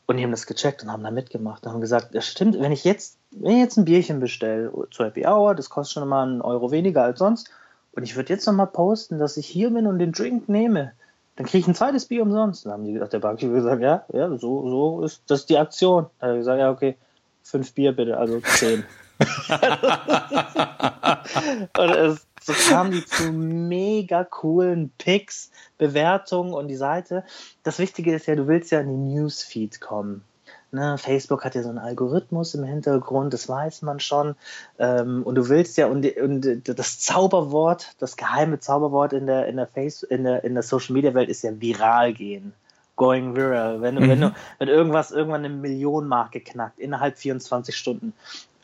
Und die haben das gecheckt und haben da mitgemacht und haben gesagt, das stimmt, wenn ich jetzt, wenn ich jetzt ein Bierchen bestelle zur Happy Hour, das kostet schon mal einen Euro weniger als sonst, und ich würde jetzt nochmal posten, dass ich hier bin und den Drink nehme, dann kriege ich ein zweites Bier umsonst. Dann haben die gesagt, der Barkeeper gesagt, ja, ja, so, so ist das ist die Aktion. Dann hat er gesagt, ja, okay, fünf Bier bitte, also zehn. und es, so kamen die zu mega coolen Picks, Bewertungen und die Seite. Das Wichtige ist ja, du willst ja in die Newsfeed kommen. Ne, Facebook hat ja so einen Algorithmus im Hintergrund, das weiß man schon. Ähm, und du willst ja, und, und, das Zauberwort, das geheime Zauberwort in der, in der, Face, in der, in der Social Media Welt ist ja viral gehen. Going viral. Wenn, mhm. wenn, du, wenn irgendwas irgendwann eine Millionenmarke knackt, innerhalb 24 Stunden,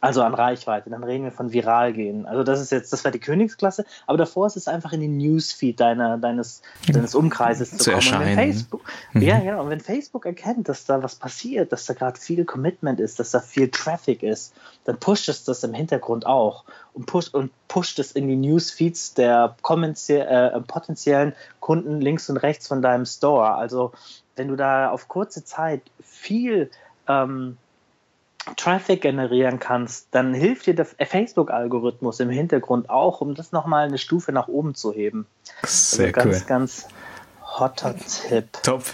also an Reichweite, dann reden wir von viral gehen. Also das ist jetzt, das war die Königsklasse, aber davor ist es einfach in den Newsfeed deiner, deines, deines Umkreises zu, zu kommen. Erscheinen. Und wenn Facebook, mhm. ja, ja, und wenn Facebook erkennt, dass da was passiert, dass da gerade viel Commitment ist, dass da viel Traffic ist, dann pusht es das im Hintergrund auch und pusht und pusht es in die Newsfeeds der äh, potenziellen Kunden links und rechts von deinem Store. Also wenn du da auf kurze Zeit viel ähm, Traffic generieren kannst, dann hilft dir der Facebook-Algorithmus im Hintergrund auch, um das nochmal eine Stufe nach oben zu heben. Sehr also ganz, cool. Ganz hotter Tipp. Top.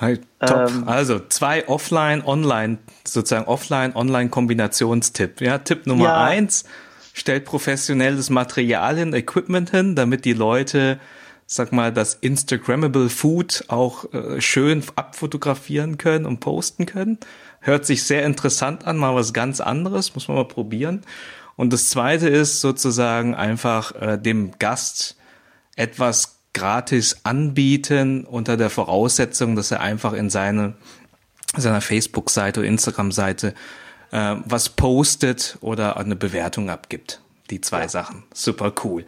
Hi, top. Ähm, also zwei Offline, Online, sozusagen Offline, Online-Kombinationstipp. Ja, Tipp Nummer ja. eins. stellt professionelles Material hin, Equipment hin, damit die Leute, sag mal, das Instagrammable Food auch äh, schön abfotografieren können und posten können. Hört sich sehr interessant an, mal was ganz anderes, muss man mal probieren. Und das zweite ist sozusagen einfach äh, dem Gast etwas gratis anbieten unter der Voraussetzung, dass er einfach in seine seiner Facebook-Seite oder Instagram-Seite äh, was postet oder eine Bewertung abgibt. Die zwei ja. Sachen. Super cool.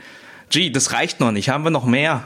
G, das reicht noch nicht. Haben wir noch mehr?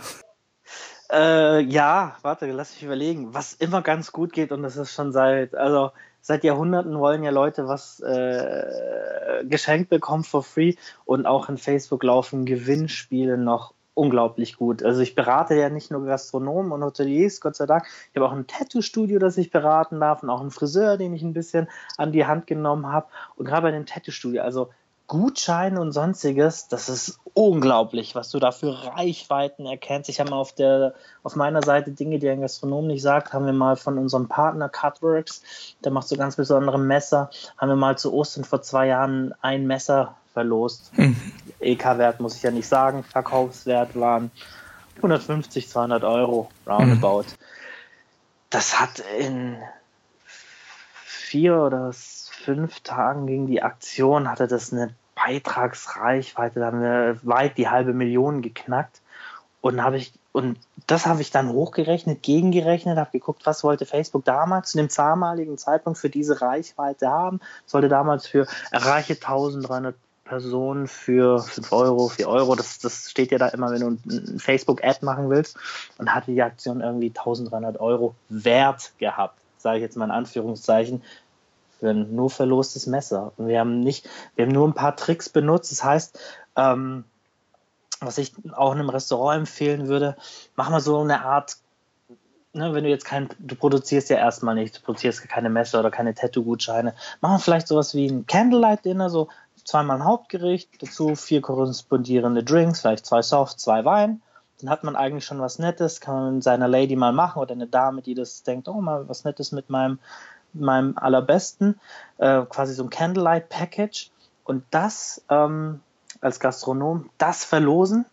Äh, ja, warte, lass mich überlegen. Was immer ganz gut geht und das ist schon seit, also seit Jahrhunderten wollen ja Leute was äh, geschenkt bekommen for free und auch in Facebook laufen Gewinnspiele noch unglaublich gut. Also ich berate ja nicht nur Gastronomen und Hoteliers, Gott sei Dank. Ich habe auch ein Tattoo-Studio, das ich beraten darf und auch einen Friseur, den ich ein bisschen an die Hand genommen habe. Und gerade bei dem Tattoo-Studio, also Gutscheine und sonstiges, das ist unglaublich, was du da für Reichweiten erkennst. Ich habe mal auf der auf meiner Seite Dinge, die ein Gastronom nicht sagt, haben wir mal von unserem Partner Cutworks, der macht so ganz besondere Messer, haben wir mal zu Ostern vor zwei Jahren ein Messer verlost. Mhm. EK-Wert muss ich ja nicht sagen, Verkaufswert waren 150, 200 Euro, roundabout. Mhm. Das hat in vier oder fünf Tagen gegen die Aktion, hatte das eine Beitragsreichweite, da haben wir weit die halbe Million geknackt. Und habe ich, und das habe ich dann hochgerechnet, gegengerechnet, habe geguckt, was wollte Facebook damals zu dem damaligen Zeitpunkt für diese Reichweite haben. Es wollte damals für erreiche 1300 Personen für 5 Euro, 4 Euro, das, das steht ja da immer, wenn du ein Facebook-Ad machen willst, und hatte die Aktion irgendwie 1300 Euro wert gehabt, sage ich jetzt mal in Anführungszeichen, für ein nur verlostes Messer. Und wir haben nicht, wir haben nur ein paar Tricks benutzt. Das heißt, ähm, was ich auch in einem Restaurant empfehlen würde, mach mal so eine Art, ne, wenn du jetzt kein, du produzierst ja erstmal nicht, du produzierst keine Messer oder keine Tattoo-Gutscheine, mach mal vielleicht sowas wie ein Candlelight-Dinner, so zweimal ein Hauptgericht, dazu vier korrespondierende Drinks, vielleicht zwei Soft, zwei Wein. Dann hat man eigentlich schon was Nettes, kann man mit seiner Lady mal machen oder eine Dame, die das denkt, oh, mal was Nettes mit meinem meinem allerbesten, äh, quasi so ein Candlelight Package und das ähm, als Gastronom, das verlosen,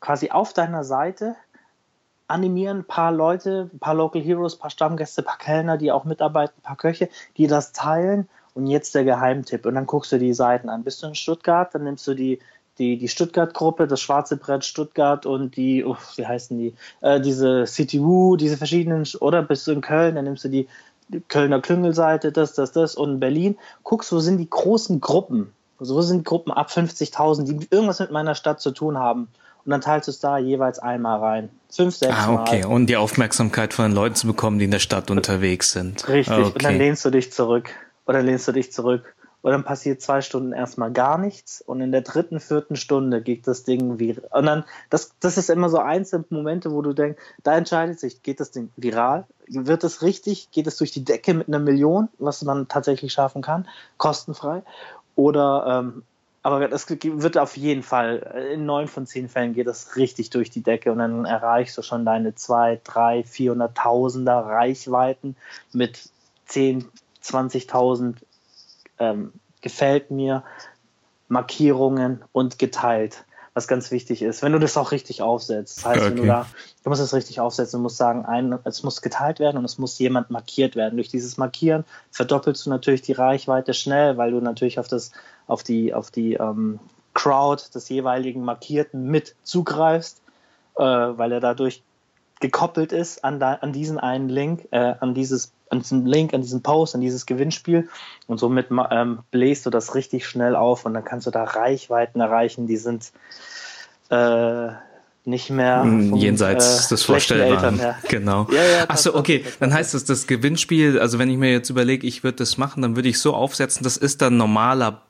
quasi auf deiner Seite, animieren ein paar Leute, ein paar Local Heroes, ein paar Stammgäste, ein paar Kellner, die auch mitarbeiten, ein paar Köche, die das teilen. Und jetzt der Geheimtipp. Und dann guckst du die Seiten an. Bist du in Stuttgart, dann nimmst du die die, die Stuttgart-Gruppe, das Schwarze Brett Stuttgart und die, oh, wie heißen die, äh, diese City Woo, diese verschiedenen, oder bist du in Köln, dann nimmst du die Kölner Klüngelseite, das, das, das und Berlin. Guckst, wo sind die großen Gruppen? wo sind Gruppen ab 50.000, die irgendwas mit meiner Stadt zu tun haben? Und dann teilst du es da jeweils einmal rein. Fünf, sechs Ah, okay. Mal. Und die Aufmerksamkeit von den Leuten zu bekommen, die in der Stadt unterwegs sind. Richtig. Okay. Und dann lehnst du dich zurück. Oder lehnst du dich zurück und dann passiert zwei Stunden erstmal gar nichts und in der dritten, vierten Stunde geht das Ding viral. Und dann, das, das ist immer so einzelne Momente, wo du denkst, da entscheidet sich, geht das Ding viral? Wird es richtig? Geht es durch die Decke mit einer Million, was man tatsächlich schaffen kann, kostenfrei? Oder, ähm, aber das wird auf jeden Fall, in neun von zehn Fällen geht das richtig durch die Decke und dann erreichst du schon deine zwei, drei, vierhunderttausender Reichweiten mit 10, 20.000 ähm, gefällt mir, Markierungen und geteilt, was ganz wichtig ist. Wenn du das auch richtig aufsetzt, das heißt, okay. wenn du da, du musst es richtig aufsetzen, du musst sagen, ein, es muss geteilt werden und es muss jemand markiert werden. Durch dieses Markieren verdoppelst du natürlich die Reichweite schnell, weil du natürlich auf das, auf die, auf die ähm, Crowd des jeweiligen Markierten mit zugreifst, äh, weil er dadurch gekoppelt ist an, da, an diesen einen Link, äh, an dieses an diesen Link, an diesen Post, an dieses Gewinnspiel und somit ähm, bläst du das richtig schnell auf und dann kannst du da Reichweiten erreichen, die sind äh, nicht mehr hm, vom, jenseits äh, des Vorstellbaren. Genau. Ja, ja, Achso, okay. Dann heißt es, das Gewinnspiel, also wenn ich mir jetzt überlege, ich würde das machen, dann würde ich so aufsetzen, das ist dann normaler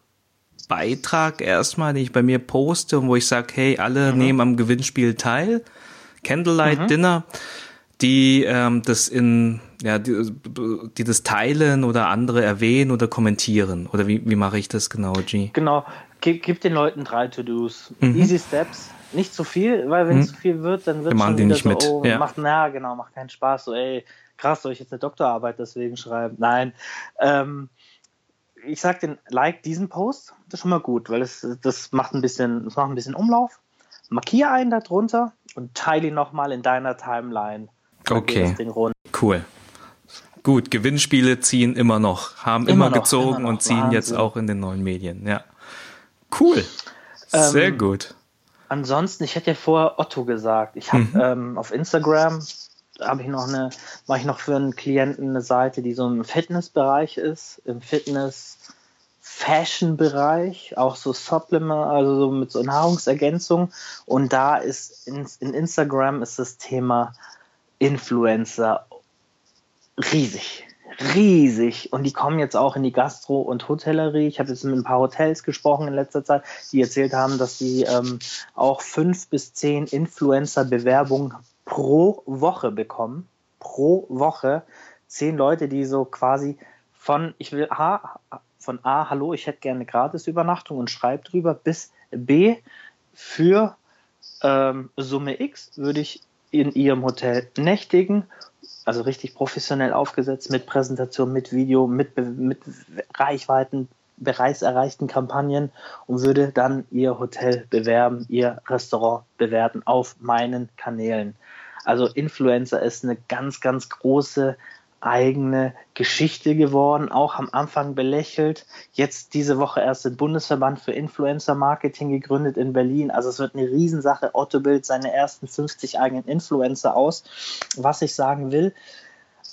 Beitrag erstmal, den ich bei mir poste und wo ich sage, hey, alle mhm. nehmen am Gewinnspiel teil. Candlelight mhm. Dinner die ähm, das in ja die, die das teilen oder andere erwähnen oder kommentieren oder wie, wie mache ich das genau G genau gib, gib den Leuten drei To-Dos mhm. Easy Steps nicht zu viel weil wenn es mhm. zu viel wird dann wird wir schon die nicht so, mit oh, ja. macht na genau macht keinen Spaß so ey krass soll ich jetzt eine Doktorarbeit deswegen schreiben nein ähm, ich sag den like diesen Post, das ist schon mal gut, weil das, das macht ein bisschen, das macht ein bisschen Umlauf. Markier einen darunter und teile ihn nochmal in deiner Timeline. Okay. Cool. Gut, Gewinnspiele ziehen immer noch, haben immer, immer noch, gezogen immer noch. und ziehen Wahnsinn. jetzt auch in den neuen Medien. Ja. Cool. Sehr ähm, gut. Ansonsten, ich hätte ja vorher Otto gesagt. Ich habe mhm. ähm, auf Instagram habe ich noch eine, mache ich noch für einen Klienten eine Seite, die so im Fitnessbereich ist, im Fitness Fashion Bereich, auch so Supplement, also so mit so Nahrungsergänzung. Und da ist in, in Instagram ist das Thema Influencer riesig riesig und die kommen jetzt auch in die Gastro- und Hotellerie. Ich habe jetzt mit ein paar Hotels gesprochen in letzter Zeit, die erzählt haben, dass sie ähm, auch fünf bis zehn Influencer-Bewerbungen pro Woche bekommen. Pro Woche zehn Leute, die so quasi von ich will A, von A, hallo, ich hätte gerne Gratis-Übernachtung und schreibe drüber, bis B, für ähm, Summe X würde ich in ihrem Hotel nächtigen also richtig professionell aufgesetzt mit Präsentation, mit Video, mit, mit Reichweiten, bereits erreichten Kampagnen und würde dann ihr Hotel bewerben, ihr Restaurant bewerten auf meinen Kanälen. Also Influencer ist eine ganz, ganz große eigene Geschichte geworden, auch am Anfang belächelt. Jetzt diese Woche erst den Bundesverband für Influencer Marketing gegründet in Berlin. Also es wird eine Riesensache. Otto bildet seine ersten 50 eigenen Influencer aus. Was ich sagen will,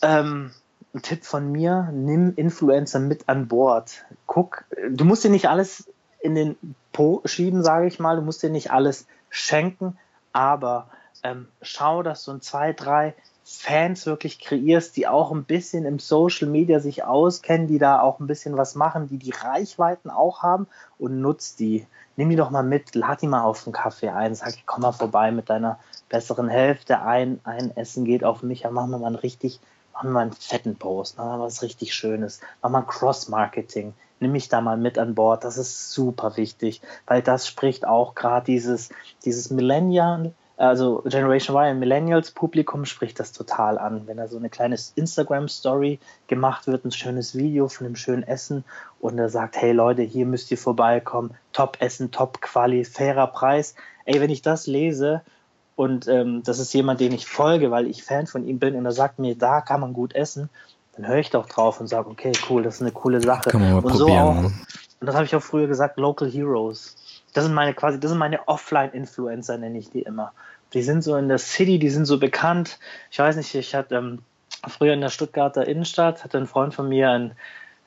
ähm, ein Tipp von mir, nimm Influencer mit an Bord. Guck, du musst dir nicht alles in den Po schieben, sage ich mal. Du musst dir nicht alles schenken, aber ähm, schau, dass du in zwei, drei Fans wirklich kreierst, die auch ein bisschen im Social Media sich auskennen, die da auch ein bisschen was machen, die die Reichweiten auch haben und nutzt die. Nimm die doch mal mit, lad die mal auf einen Kaffee ein, sag, komm mal vorbei mit deiner besseren Hälfte ein, ein Essen geht auf mich, ja, machen wir mal einen richtig, machen wir mal einen fetten Post, machen wir mal was richtig Schönes, machen wir Cross-Marketing, nimm mich da mal mit an Bord, das ist super wichtig, weil das spricht auch gerade dieses, dieses Millennial, also Generation Y, ein Millennials-Publikum spricht das total an, wenn da so eine kleine Instagram-Story gemacht wird, ein schönes Video von einem schönen Essen und er sagt, hey Leute, hier müsst ihr vorbeikommen, Top-Essen, Top-Quali, fairer Preis. Ey, wenn ich das lese und ähm, das ist jemand, den ich folge, weil ich Fan von ihm bin und er sagt mir, da kann man gut essen, dann höre ich doch drauf und sage, okay, cool, das ist eine coole Sache. Kann man mal und probieren. So auch, und das habe ich auch früher gesagt, Local Heroes das sind meine quasi, das sind meine Offline-Influencer, nenne ich die immer. Die sind so in der City, die sind so bekannt. Ich weiß nicht, ich hatte ähm, früher in der Stuttgarter Innenstadt, hatte ein Freund von mir ein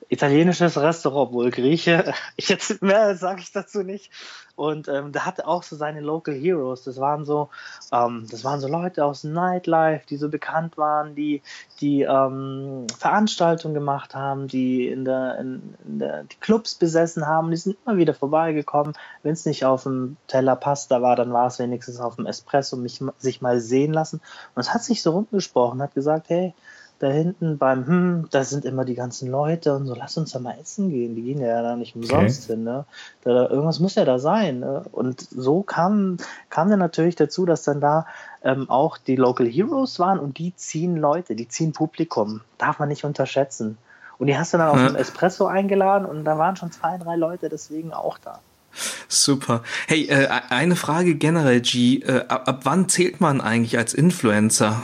italienisches Restaurant, wohl Grieche. Jetzt mehr sage ich dazu nicht. Und ähm, der hatte auch so seine Local Heroes. Das waren so, ähm, das waren so Leute aus Nightlife, die so bekannt waren, die die ähm, Veranstaltungen gemacht haben, die in der, in, in der die Clubs besessen haben. Die sind immer wieder vorbeigekommen. Wenn es nicht auf dem Teller Pasta war, dann war es wenigstens auf dem Espresso, mich sich mal sehen lassen. Und es hat sich so rumgesprochen, hat gesagt, hey, da hinten beim Hm, da sind immer die ganzen Leute und so, lass uns da mal essen gehen. Die gehen ja da nicht umsonst okay. hin. Ne? Da, irgendwas muss ja da sein. Ne? Und so kam, kam dann natürlich dazu, dass dann da ähm, auch die Local Heroes waren und die ziehen Leute, die ziehen Publikum. Darf man nicht unterschätzen. Und die hast du dann auf ja. dem Espresso eingeladen und da waren schon zwei, drei Leute deswegen auch da. Super. Hey, äh, eine Frage generell, G. Äh, ab, ab wann zählt man eigentlich als Influencer?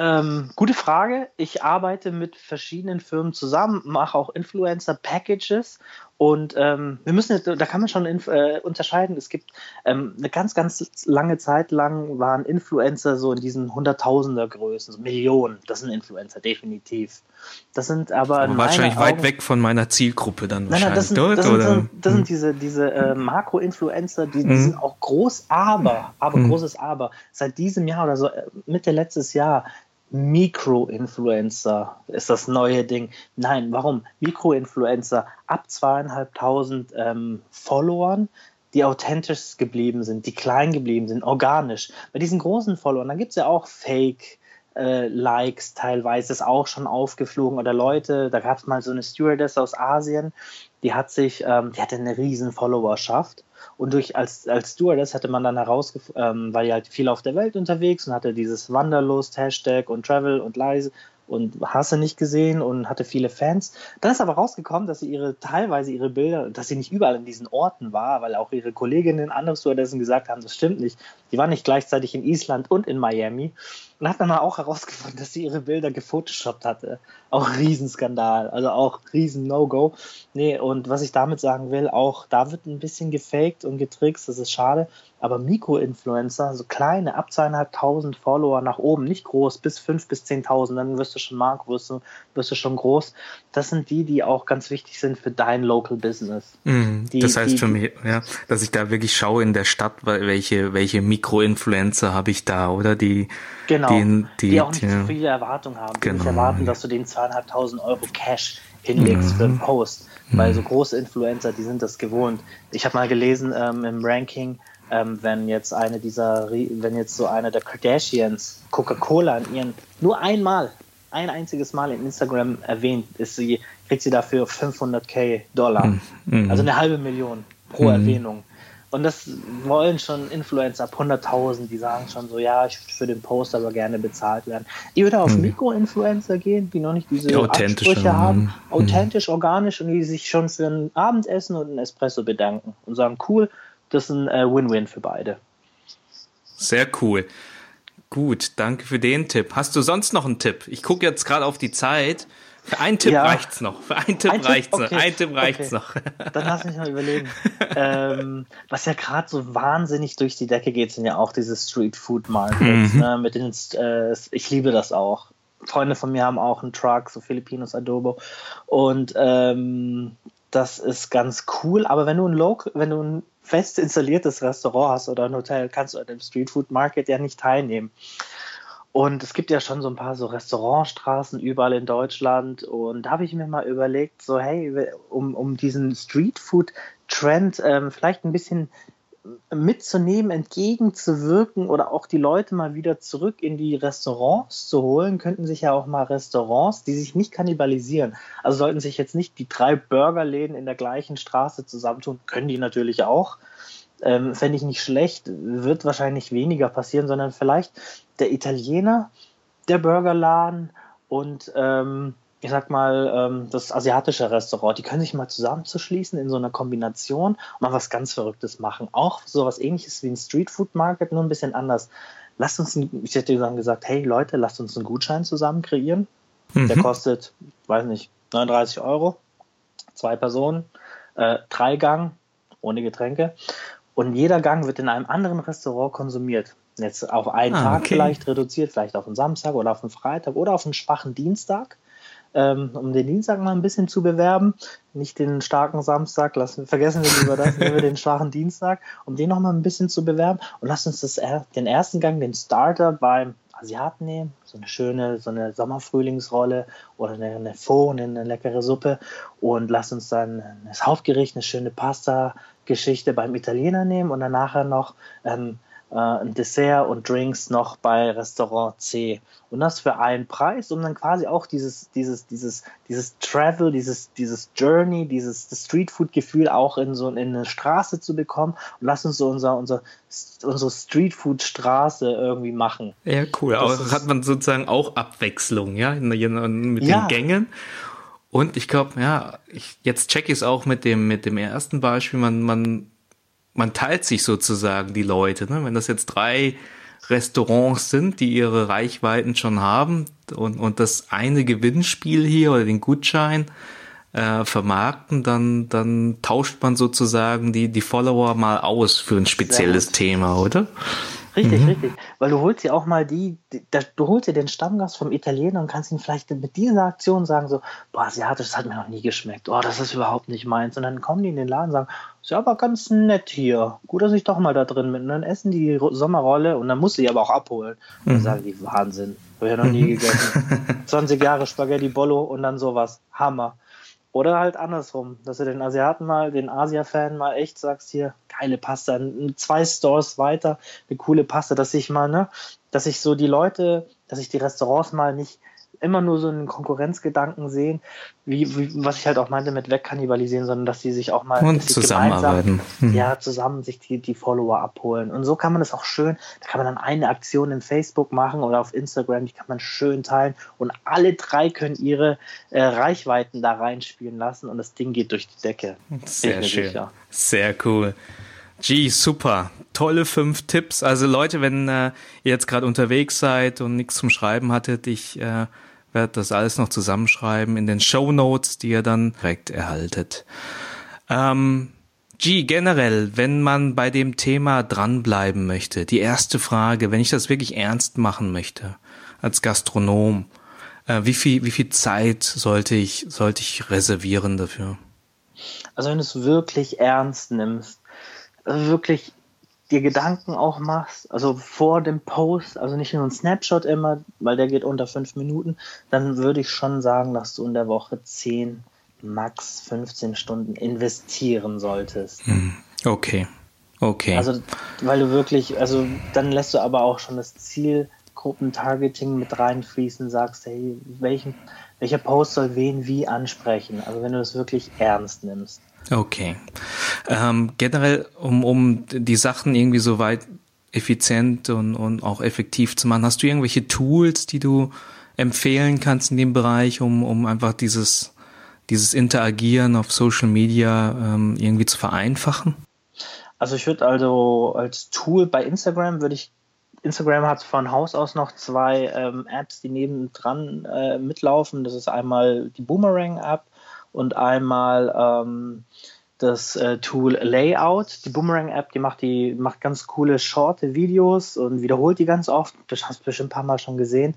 Ähm, gute Frage. Ich arbeite mit verschiedenen Firmen zusammen, mache auch Influencer-Packages und ähm, wir müssen, da kann man schon äh, unterscheiden. Es gibt ähm, eine ganz, ganz lange Zeit lang waren Influencer so in diesen Hunderttausender Größen, so Millionen. Das sind Influencer, definitiv. Das sind aber, aber wahrscheinlich Augen, weit weg von meiner Zielgruppe dann wahrscheinlich. Nein, das sind, das sind, so, das sind hm. diese, diese äh, Makro-Influencer, die, die hm. sind auch groß, aber, aber hm. großes Aber. Seit diesem Jahr oder so, äh, Mitte letztes Jahr Mikroinfluencer ist das neue Ding. Nein, warum? Mikroinfluencer ab zweieinhalbtausend ähm, Followern, die authentisch geblieben sind, die klein geblieben sind, organisch. Bei diesen großen Followern, da gibt es ja auch Fake. Äh, Likes teilweise ist auch schon aufgeflogen oder Leute, da gab es mal so eine Stewardess aus Asien, die hat sich, ähm, die hatte eine riesen Followerschaft und durch als, als Stewardess hatte man dann herausgefunden, ähm, war ja halt viel auf der Welt unterwegs und hatte dieses Wanderlust, Hashtag und Travel und Leise und hast du nicht gesehen und hatte viele Fans. Dann ist aber rausgekommen, dass sie ihre teilweise ihre Bilder, dass sie nicht überall in diesen Orten war, weil auch ihre Kolleginnen, andere Stewardessen gesagt haben, das stimmt nicht. Die war nicht gleichzeitig in Island und in Miami. Und hat dann mal auch herausgefunden, dass sie ihre Bilder gefotoshoppt hatte. Auch Riesenskandal, also auch riesen No-Go. Nee, und was ich damit sagen will, auch da wird ein bisschen gefaked und getrickst, das ist schade. Aber Mikroinfluencer, so kleine, ab zweieinhalbtausend Follower nach oben, nicht groß, bis fünf bis zehntausend, dann wirst du schon Mark, wirst du, wirst du schon groß. Das sind die, die auch ganz wichtig sind für dein Local Business. Mm, die, das heißt die, für mich, ja, dass ich da wirklich schaue in der Stadt, welche, welche Mikroinfluencer habe ich da, oder? Die, genau, die, die, die auch nicht zu viele Erwartungen haben, die genau. nicht erwarten, dass du den zweieinhalbtausend Euro Cash hinlegst mhm. für einen Post. Weil so große Influencer, die sind das gewohnt. Ich habe mal gelesen ähm, im Ranking, ähm, wenn jetzt eine dieser, wenn jetzt so eine der Kardashians Coca-Cola in ihren, nur einmal, ein einziges Mal in Instagram erwähnt, ist sie, kriegt sie dafür 500k Dollar. Mhm. Also eine halbe Million pro mhm. Erwähnung. Und das wollen schon Influencer ab 100.000, die sagen schon so, ja, ich würde für den Post aber gerne bezahlt werden. Die würde auf mhm. Mikroinfluencer gehen, die noch nicht diese die Ansprüche haben, mhm. authentisch, organisch und die sich schon für ein Abendessen und ein Espresso bedanken und sagen, cool, das ist ein äh, Win-Win für beide. Sehr cool. Gut, danke für den Tipp. Hast du sonst noch einen Tipp? Ich gucke jetzt gerade auf die Zeit. Für einen Tipp ja. reicht's noch. Für einen Tipp ein reicht's Tipp? Okay. noch. Ein Tipp reicht's okay. noch. Dann lass mich mal überlegen. ähm, was ja gerade so wahnsinnig durch die Decke geht, sind ja auch diese Street Food Markets. Mhm. Ne, mit den, äh, ich liebe das auch. Freunde von mir haben auch einen Truck, so Filipinos Adobo. Und ähm, das ist ganz cool. Aber wenn du ein Local, wenn du ein fest installiertes Restaurant hast oder ein Hotel, kannst du an dem Street Food Market ja nicht teilnehmen. Und es gibt ja schon so ein paar so Restaurantstraßen überall in Deutschland. Und da habe ich mir mal überlegt, so hey, um, um diesen Street Food Trend ähm, vielleicht ein bisschen mitzunehmen, entgegenzuwirken oder auch die Leute mal wieder zurück in die Restaurants zu holen, könnten sich ja auch mal Restaurants, die sich nicht kannibalisieren. Also sollten sich jetzt nicht die drei Burgerläden in der gleichen Straße zusammentun, können die natürlich auch. Ähm, Fände ich nicht schlecht, wird wahrscheinlich weniger passieren, sondern vielleicht der Italiener, der Burgerladen und ähm, ich sag mal, ähm, das asiatische Restaurant, die können sich mal zusammenzuschließen in so einer Kombination und mal was ganz Verrücktes machen. Auch so was ähnliches wie ein Street Food Market, nur ein bisschen anders. Lasst uns, ein, ich hätte gesagt, hey Leute, lasst uns einen Gutschein zusammen kreieren. Mhm. Der kostet, weiß nicht, 39 Euro. Zwei Personen, äh, drei Gang, ohne Getränke. Und jeder Gang wird in einem anderen Restaurant konsumiert. Jetzt auf einen ah, Tag okay. vielleicht reduziert, vielleicht auf einen Samstag oder auf einen Freitag oder auf einen schwachen Dienstag ähm, um den Dienstag mal ein bisschen zu bewerben. Nicht den starken Samstag, lassen, vergessen wir lieber das, nehmen wir den schwachen Dienstag, um den noch mal ein bisschen zu bewerben. Und lass uns das, den ersten Gang, den Starter beim Asiaten nehmen, so eine schöne, so eine Sommerfrühlingsrolle oder eine, eine Pho, eine, eine leckere Suppe und lass uns dann das Hauptgericht, eine schöne Pasta-Geschichte beim Italiener nehmen und dann nachher noch ähm, äh, ein Dessert und Drinks noch bei Restaurant C. Und das für einen Preis, um dann quasi auch dieses, dieses, dieses, dieses Travel, dieses, dieses Journey, dieses Streetfood-Gefühl auch in so in eine Straße zu bekommen. Und lass uns so unser, unser, unsere Streetfood-Straße irgendwie machen. Ja, cool. Das auch, hat man sozusagen auch Abwechslung, ja, mit ja. den Gängen. Und ich glaube, ja, ich, jetzt check ich es auch mit dem, mit dem ersten Beispiel. Man, man man teilt sich sozusagen die Leute. Ne? Wenn das jetzt drei Restaurants sind, die ihre Reichweiten schon haben und, und das eine Gewinnspiel hier oder den Gutschein äh, vermarkten, dann, dann tauscht man sozusagen die, die Follower mal aus für ein spezielles Thema, oder? Richtig, mhm. richtig. Weil du holst ja auch mal die, die, du holst dir den Stammgast vom Italiener und kannst ihn vielleicht mit dieser Aktion sagen, so, boah, asiatisch, das hat mir noch nie geschmeckt, oh, das ist überhaupt nicht meins. Und dann kommen die in den Laden und sagen, ist ja aber ganz nett hier. Gut, dass ich doch mal da drin bin. Und dann essen die Sommerrolle und dann muss sie aber auch abholen. Und dann mhm. sagen die, Wahnsinn, habe ich ja noch nie gegessen. 20 Jahre Spaghetti Bollo und dann sowas. Hammer. Oder halt andersrum, dass du den Asiaten mal, den Asia-Fan mal echt sagst, hier, geile Pasta, zwei Stores weiter, eine coole Pasta, dass ich mal, ne, dass ich so die Leute, dass ich die Restaurants mal nicht immer nur so einen Konkurrenzgedanken sehen, wie, wie was ich halt auch meinte mit wegkannibalisieren, sondern dass die sich auch mal und zusammenarbeiten. Hm. Ja, zusammen sich die, die Follower abholen. Und so kann man das auch schön, da kann man dann eine Aktion in Facebook machen oder auf Instagram, die kann man schön teilen und alle drei können ihre äh, Reichweiten da reinspielen lassen und das Ding geht durch die Decke. Sehr schön. Sicher. Sehr cool. Gee, super. Tolle fünf Tipps. Also Leute, wenn äh, ihr jetzt gerade unterwegs seid und nichts zum Schreiben hattet, ich äh, werde das alles noch zusammenschreiben in den Show Notes, die ihr dann direkt erhaltet. Ähm, G, generell, wenn man bei dem Thema dranbleiben möchte, die erste Frage, wenn ich das wirklich ernst machen möchte, als Gastronom, äh, wie viel, wie viel Zeit sollte ich, sollte ich reservieren dafür? Also wenn du es wirklich ernst nimmst, wirklich dir Gedanken auch machst, also vor dem Post, also nicht nur ein Snapshot immer, weil der geht unter fünf Minuten, dann würde ich schon sagen, dass du in der Woche zehn, max 15 Stunden investieren solltest. Hm, okay. Okay. Also, weil du wirklich, also dann lässt du aber auch schon das Zielgruppentargeting mit reinfließen, sagst, hey, welchen, welcher Post soll wen wie ansprechen? Also wenn du das wirklich ernst nimmst. Okay. Ähm, generell, um, um die Sachen irgendwie so weit effizient und, und auch effektiv zu machen, hast du irgendwelche Tools, die du empfehlen kannst in dem Bereich, um, um einfach dieses, dieses Interagieren auf Social Media ähm, irgendwie zu vereinfachen? Also ich würde also als Tool bei Instagram würde ich Instagram hat von Haus aus noch zwei ähm, Apps, die nebendran äh, mitlaufen. Das ist einmal die Boomerang-App und einmal ähm, das äh, Tool Layout. Die Boomerang-App, die macht die macht ganz coole shorte Videos und wiederholt die ganz oft. Du hast bestimmt ein paar Mal schon gesehen.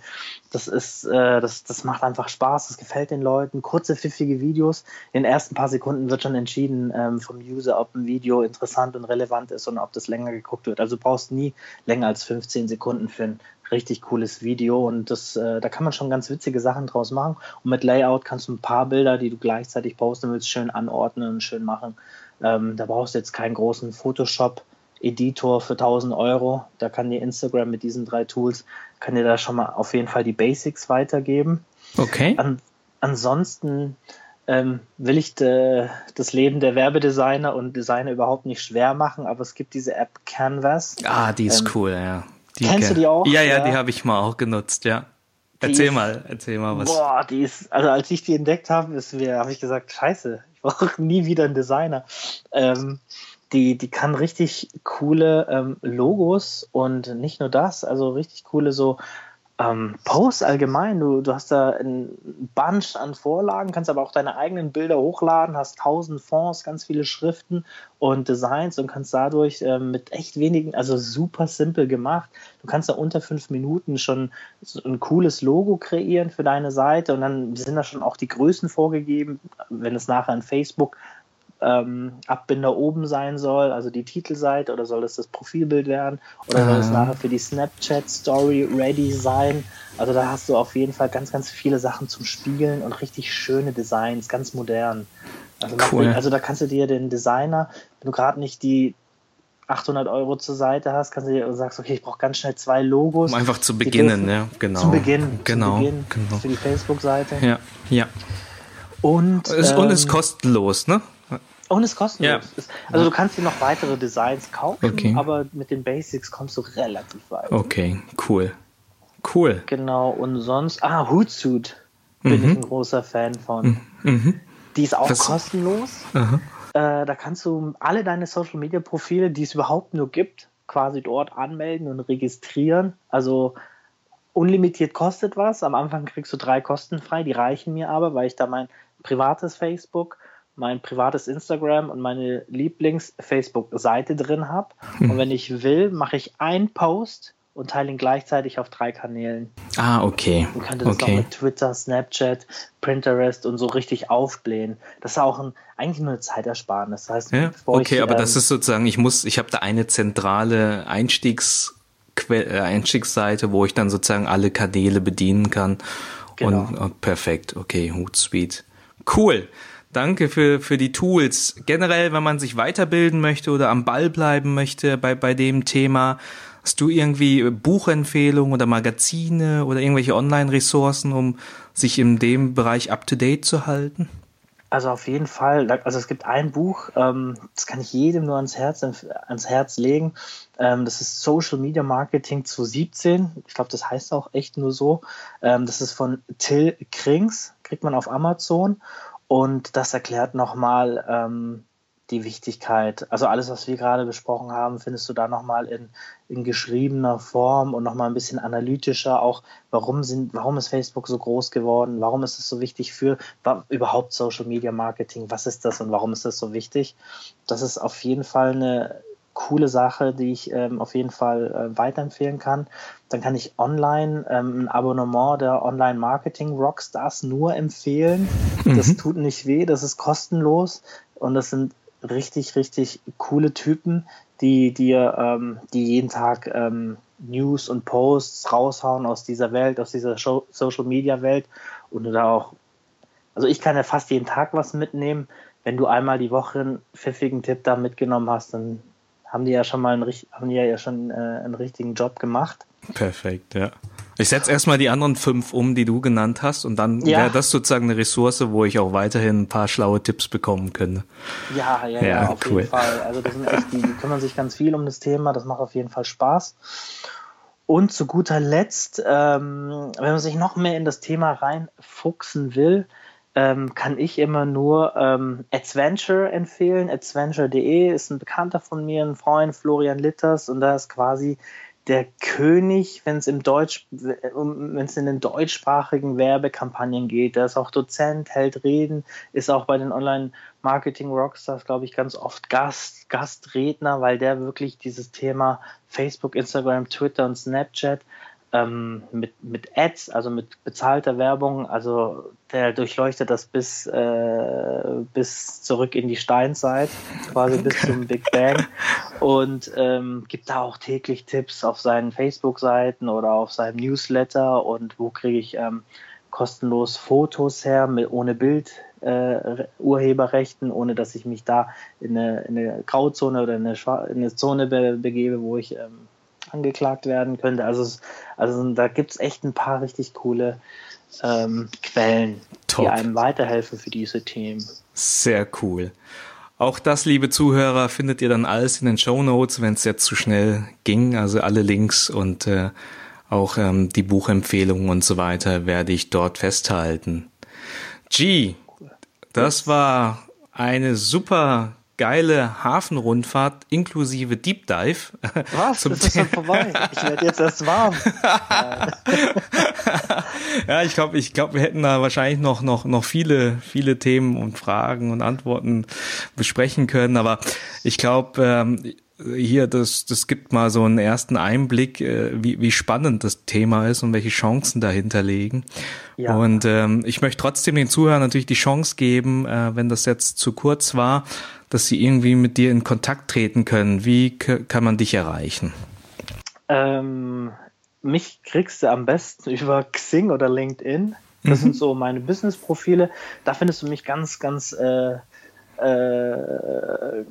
Das ist, äh, das, das macht einfach Spaß. Das gefällt den Leuten. Kurze, pfiffige Videos. In den ersten paar Sekunden wird schon entschieden ähm, vom User, ob ein Video interessant und relevant ist und ob das länger geguckt wird. Also du brauchst nie länger als 15 Sekunden für ein richtig cooles Video und das, äh, da kann man schon ganz witzige Sachen draus machen. Und mit Layout kannst du ein paar Bilder, die du gleichzeitig posten willst, schön anordnen und schön machen. Ähm, da brauchst du jetzt keinen großen Photoshop. Editor für 1000 Euro. Da kann dir Instagram mit diesen drei Tools, kann dir da schon mal auf jeden Fall die Basics weitergeben. Okay. An, ansonsten ähm, will ich de, das Leben der Werbedesigner und Designer überhaupt nicht schwer machen, aber es gibt diese App Canvas. Ah, die ist ähm, cool, ja. Die Kennst du die auch? Ja, ja, ja. die habe ich mal auch genutzt, ja. Erzähl ist, mal, erzähl mal was. Boah, die ist, also als ich die entdeckt habe, habe ich gesagt, scheiße, ich brauche nie wieder einen Designer. Ähm, die, die kann richtig coole ähm, Logos und nicht nur das, also richtig coole so ähm, Posts allgemein. Du, du hast da ein Bunch an Vorlagen, kannst aber auch deine eigenen Bilder hochladen, hast tausend Fonds, ganz viele Schriften und Designs und kannst dadurch ähm, mit echt wenigen, also super simpel gemacht. Du kannst da unter fünf Minuten schon so ein cooles Logo kreieren für deine Seite und dann sind da schon auch die Größen vorgegeben. Wenn es nachher in Facebook ähm, Abbinder oben sein soll, also die Titelseite, oder soll es das Profilbild werden, oder soll es ah. nachher für die Snapchat Story ready sein? Also da hast du auf jeden Fall ganz, ganz viele Sachen zum Spiegeln und richtig schöne Designs, ganz modern. Also, cool. also da kannst du dir den Designer, wenn du gerade nicht die 800 Euro zur Seite hast, kannst du dir sagst, okay, ich brauche ganz schnell zwei Logos. Um einfach zu beginnen, ja, genau. Zu Beginn, genau, zu Beginn genau. für die Facebook-Seite. Ja, ja. Und, es, ähm, und ist kostenlos, ne? Und es kostenlos. Ja. Also du kannst dir noch weitere Designs kaufen, okay. aber mit den Basics kommst du relativ weit. Okay, cool. Cool. Genau, und sonst, ah, Hootsuite bin mhm. ich ein großer Fan von. Mhm. Die ist auch Was? kostenlos. Äh, da kannst du alle deine Social Media Profile, die es überhaupt nur gibt, quasi dort anmelden und registrieren. Also unlimitiert kostet was. Am Anfang kriegst du drei kostenfrei, die reichen mir aber, weil ich da mein privates Facebook, mein privates Instagram und meine Lieblings-Facebook-Seite drin habe. Hm. Und wenn ich will, mache ich einen Post und teile ihn gleichzeitig auf drei Kanälen. Ah, okay. Du kannst das okay. auch mit Twitter, Snapchat, Pinterest und so richtig aufblähen. Das ist auch ein, eigentlich nur eine Zeitersparnis. Das heißt, ja? okay, ich, aber ähm, das ist sozusagen, ich muss, ich habe da eine zentrale Einstiegs äh, Einstiegsseite, wo ich dann sozusagen alle Kanäle bedienen kann. Genau. Und, und perfekt, okay, Hootsuite. Cool. Danke für, für die Tools. Generell, wenn man sich weiterbilden möchte oder am Ball bleiben möchte bei, bei dem Thema, Hast du irgendwie Buchempfehlungen oder Magazine oder irgendwelche Online-Ressourcen, um sich in dem Bereich up-to-date zu halten? Also auf jeden Fall. Also es gibt ein Buch, ähm, das kann ich jedem nur ans Herz, ans Herz legen. Ähm, das ist Social Media Marketing 2017. Ich glaube, das heißt auch echt nur so. Ähm, das ist von Till Krings, kriegt man auf Amazon. Und das erklärt nochmal, ähm, die Wichtigkeit, also alles, was wir gerade besprochen haben, findest du da nochmal in, in geschriebener Form und nochmal ein bisschen analytischer, auch warum sind, warum ist Facebook so groß geworden, warum ist es so wichtig für überhaupt Social Media Marketing, was ist das und warum ist das so wichtig? Das ist auf jeden Fall eine coole Sache, die ich ähm, auf jeden Fall äh, weiterempfehlen kann. Dann kann ich online ähm, ein Abonnement der Online Marketing Rockstars nur empfehlen. Mhm. Das tut nicht weh, das ist kostenlos und das sind richtig, richtig coole Typen, die dir, ähm, die jeden Tag ähm, News und Posts raushauen aus dieser Welt, aus dieser Show Social Media Welt und du da auch, also ich kann ja fast jeden Tag was mitnehmen. Wenn du einmal die Woche einen pfiffigen Tipp da mitgenommen hast, dann haben die ja schon mal einen, haben die ja schon äh, einen richtigen Job gemacht. Perfekt, ja. Ich setze erstmal die anderen fünf um, die du genannt hast, und dann ja. wäre das sozusagen eine Ressource, wo ich auch weiterhin ein paar schlaue Tipps bekommen könnte. Ja, ja, ja, ja auf cool. jeden Fall. Also das sind echt, die, die kümmern sich ganz viel um das Thema, das macht auf jeden Fall Spaß. Und zu guter Letzt, ähm, wenn man sich noch mehr in das Thema reinfuchsen will, ähm, kann ich immer nur ähm, Adventure empfehlen. Adventure.de ist ein Bekannter von mir, ein Freund, Florian Litters, und da ist quasi der König, wenn es im Deutsch, wenn es in den deutschsprachigen Werbekampagnen geht. Der ist auch Dozent, hält Reden, ist auch bei den Online-Marketing-Rockstars, glaube ich, ganz oft Gast, Gastredner, weil der wirklich dieses Thema Facebook, Instagram, Twitter und Snapchat ähm, mit, mit Ads, also mit bezahlter Werbung, also der durchleuchtet das bis, äh, bis zurück in die Steinzeit, quasi bis zum Big Bang und ähm, gibt da auch täglich Tipps auf seinen Facebook-Seiten oder auf seinem Newsletter und wo kriege ich ähm, kostenlos Fotos her mit, ohne Bild. Äh, Urheberrechten, ohne dass ich mich da in eine, in eine Grauzone oder in eine, in eine Zone be begebe, wo ich ähm, angeklagt werden könnte. Also, also da gibt es echt ein paar richtig coole ähm, Quellen, Top. die einem weiterhelfen für diese Themen. Sehr cool. Auch das, liebe Zuhörer, findet ihr dann alles in den Show Notes, wenn es jetzt zu schnell ging. Also alle Links und äh, auch ähm, die Buchempfehlungen und so weiter werde ich dort festhalten. G, das war eine super geile Hafenrundfahrt inklusive Deep Dive. Was? Zum ist das vorbei? Ich werde jetzt erst warm. ja, ich glaube, ich glaube, wir hätten da wahrscheinlich noch noch noch viele viele Themen und Fragen und Antworten besprechen können, aber ich glaube, ähm, hier, das, das gibt mal so einen ersten Einblick, äh, wie, wie spannend das Thema ist und welche Chancen dahinter liegen. Ja. Und ähm, ich möchte trotzdem den Zuhörern natürlich die Chance geben, äh, wenn das jetzt zu kurz war, dass sie irgendwie mit dir in Kontakt treten können. Wie kann man dich erreichen? Ähm, mich kriegst du am besten über Xing oder LinkedIn. Das mhm. sind so meine Business-Profile. Da findest du mich ganz, ganz äh, äh,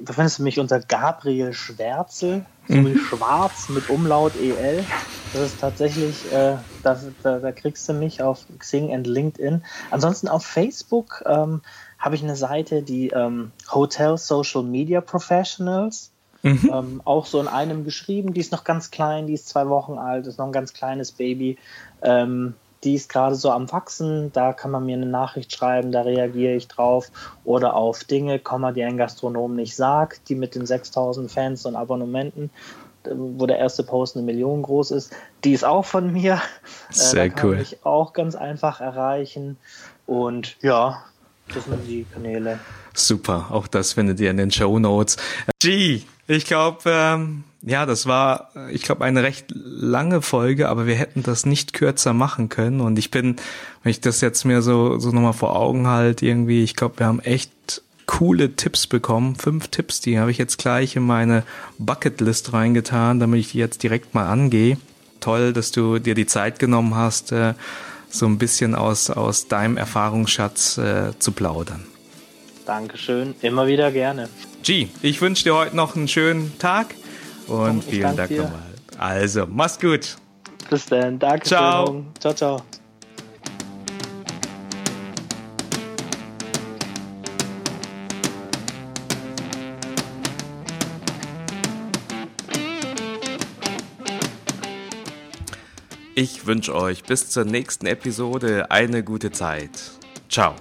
da findest du mich unter Gabriel Schwärzel, so wie mhm. Schwarz mit Umlaut EL. Das ist tatsächlich, äh, da, da, da, kriegst du mich auf Xing und LinkedIn. Ansonsten auf Facebook ähm, habe ich eine Seite, die ähm, Hotel Social Media Professionals. Mhm. Ähm, auch so in einem geschrieben. Die ist noch ganz klein, die ist zwei Wochen alt, ist noch ein ganz kleines Baby. Ähm, die ist gerade so am Wachsen, da kann man mir eine Nachricht schreiben, da reagiere ich drauf. Oder auf Dinge, die ein Gastronom nicht sagt, die mit den 6000 Fans und Abonnementen, wo der erste Post eine Million groß ist, die ist auch von mir. Äh, Sehr äh, da kann cool. ich auch ganz einfach erreichen. Und ja, das sind die Kanäle. Super, auch das findet ihr in den Show Notes. G, ich glaube, ähm, ja, das war, ich glaube, eine recht lange Folge, aber wir hätten das nicht kürzer machen können. Und ich bin, wenn ich das jetzt mir so, so nochmal vor Augen halt, irgendwie, ich glaube, wir haben echt coole Tipps bekommen. Fünf Tipps, die habe ich jetzt gleich in meine Bucketlist reingetan, damit ich die jetzt direkt mal angehe. Toll, dass du dir die Zeit genommen hast, äh, so ein bisschen aus, aus deinem Erfahrungsschatz äh, zu plaudern. Dankeschön, immer wieder gerne. G, ich wünsche dir heute noch einen schönen Tag Und vielen Dank nochmal. Also, mach's gut. Bis dann. Danke. Ciao. Ciao, ciao. Ich wünsche euch bis zur nächsten Episode eine gute Zeit. Ciao.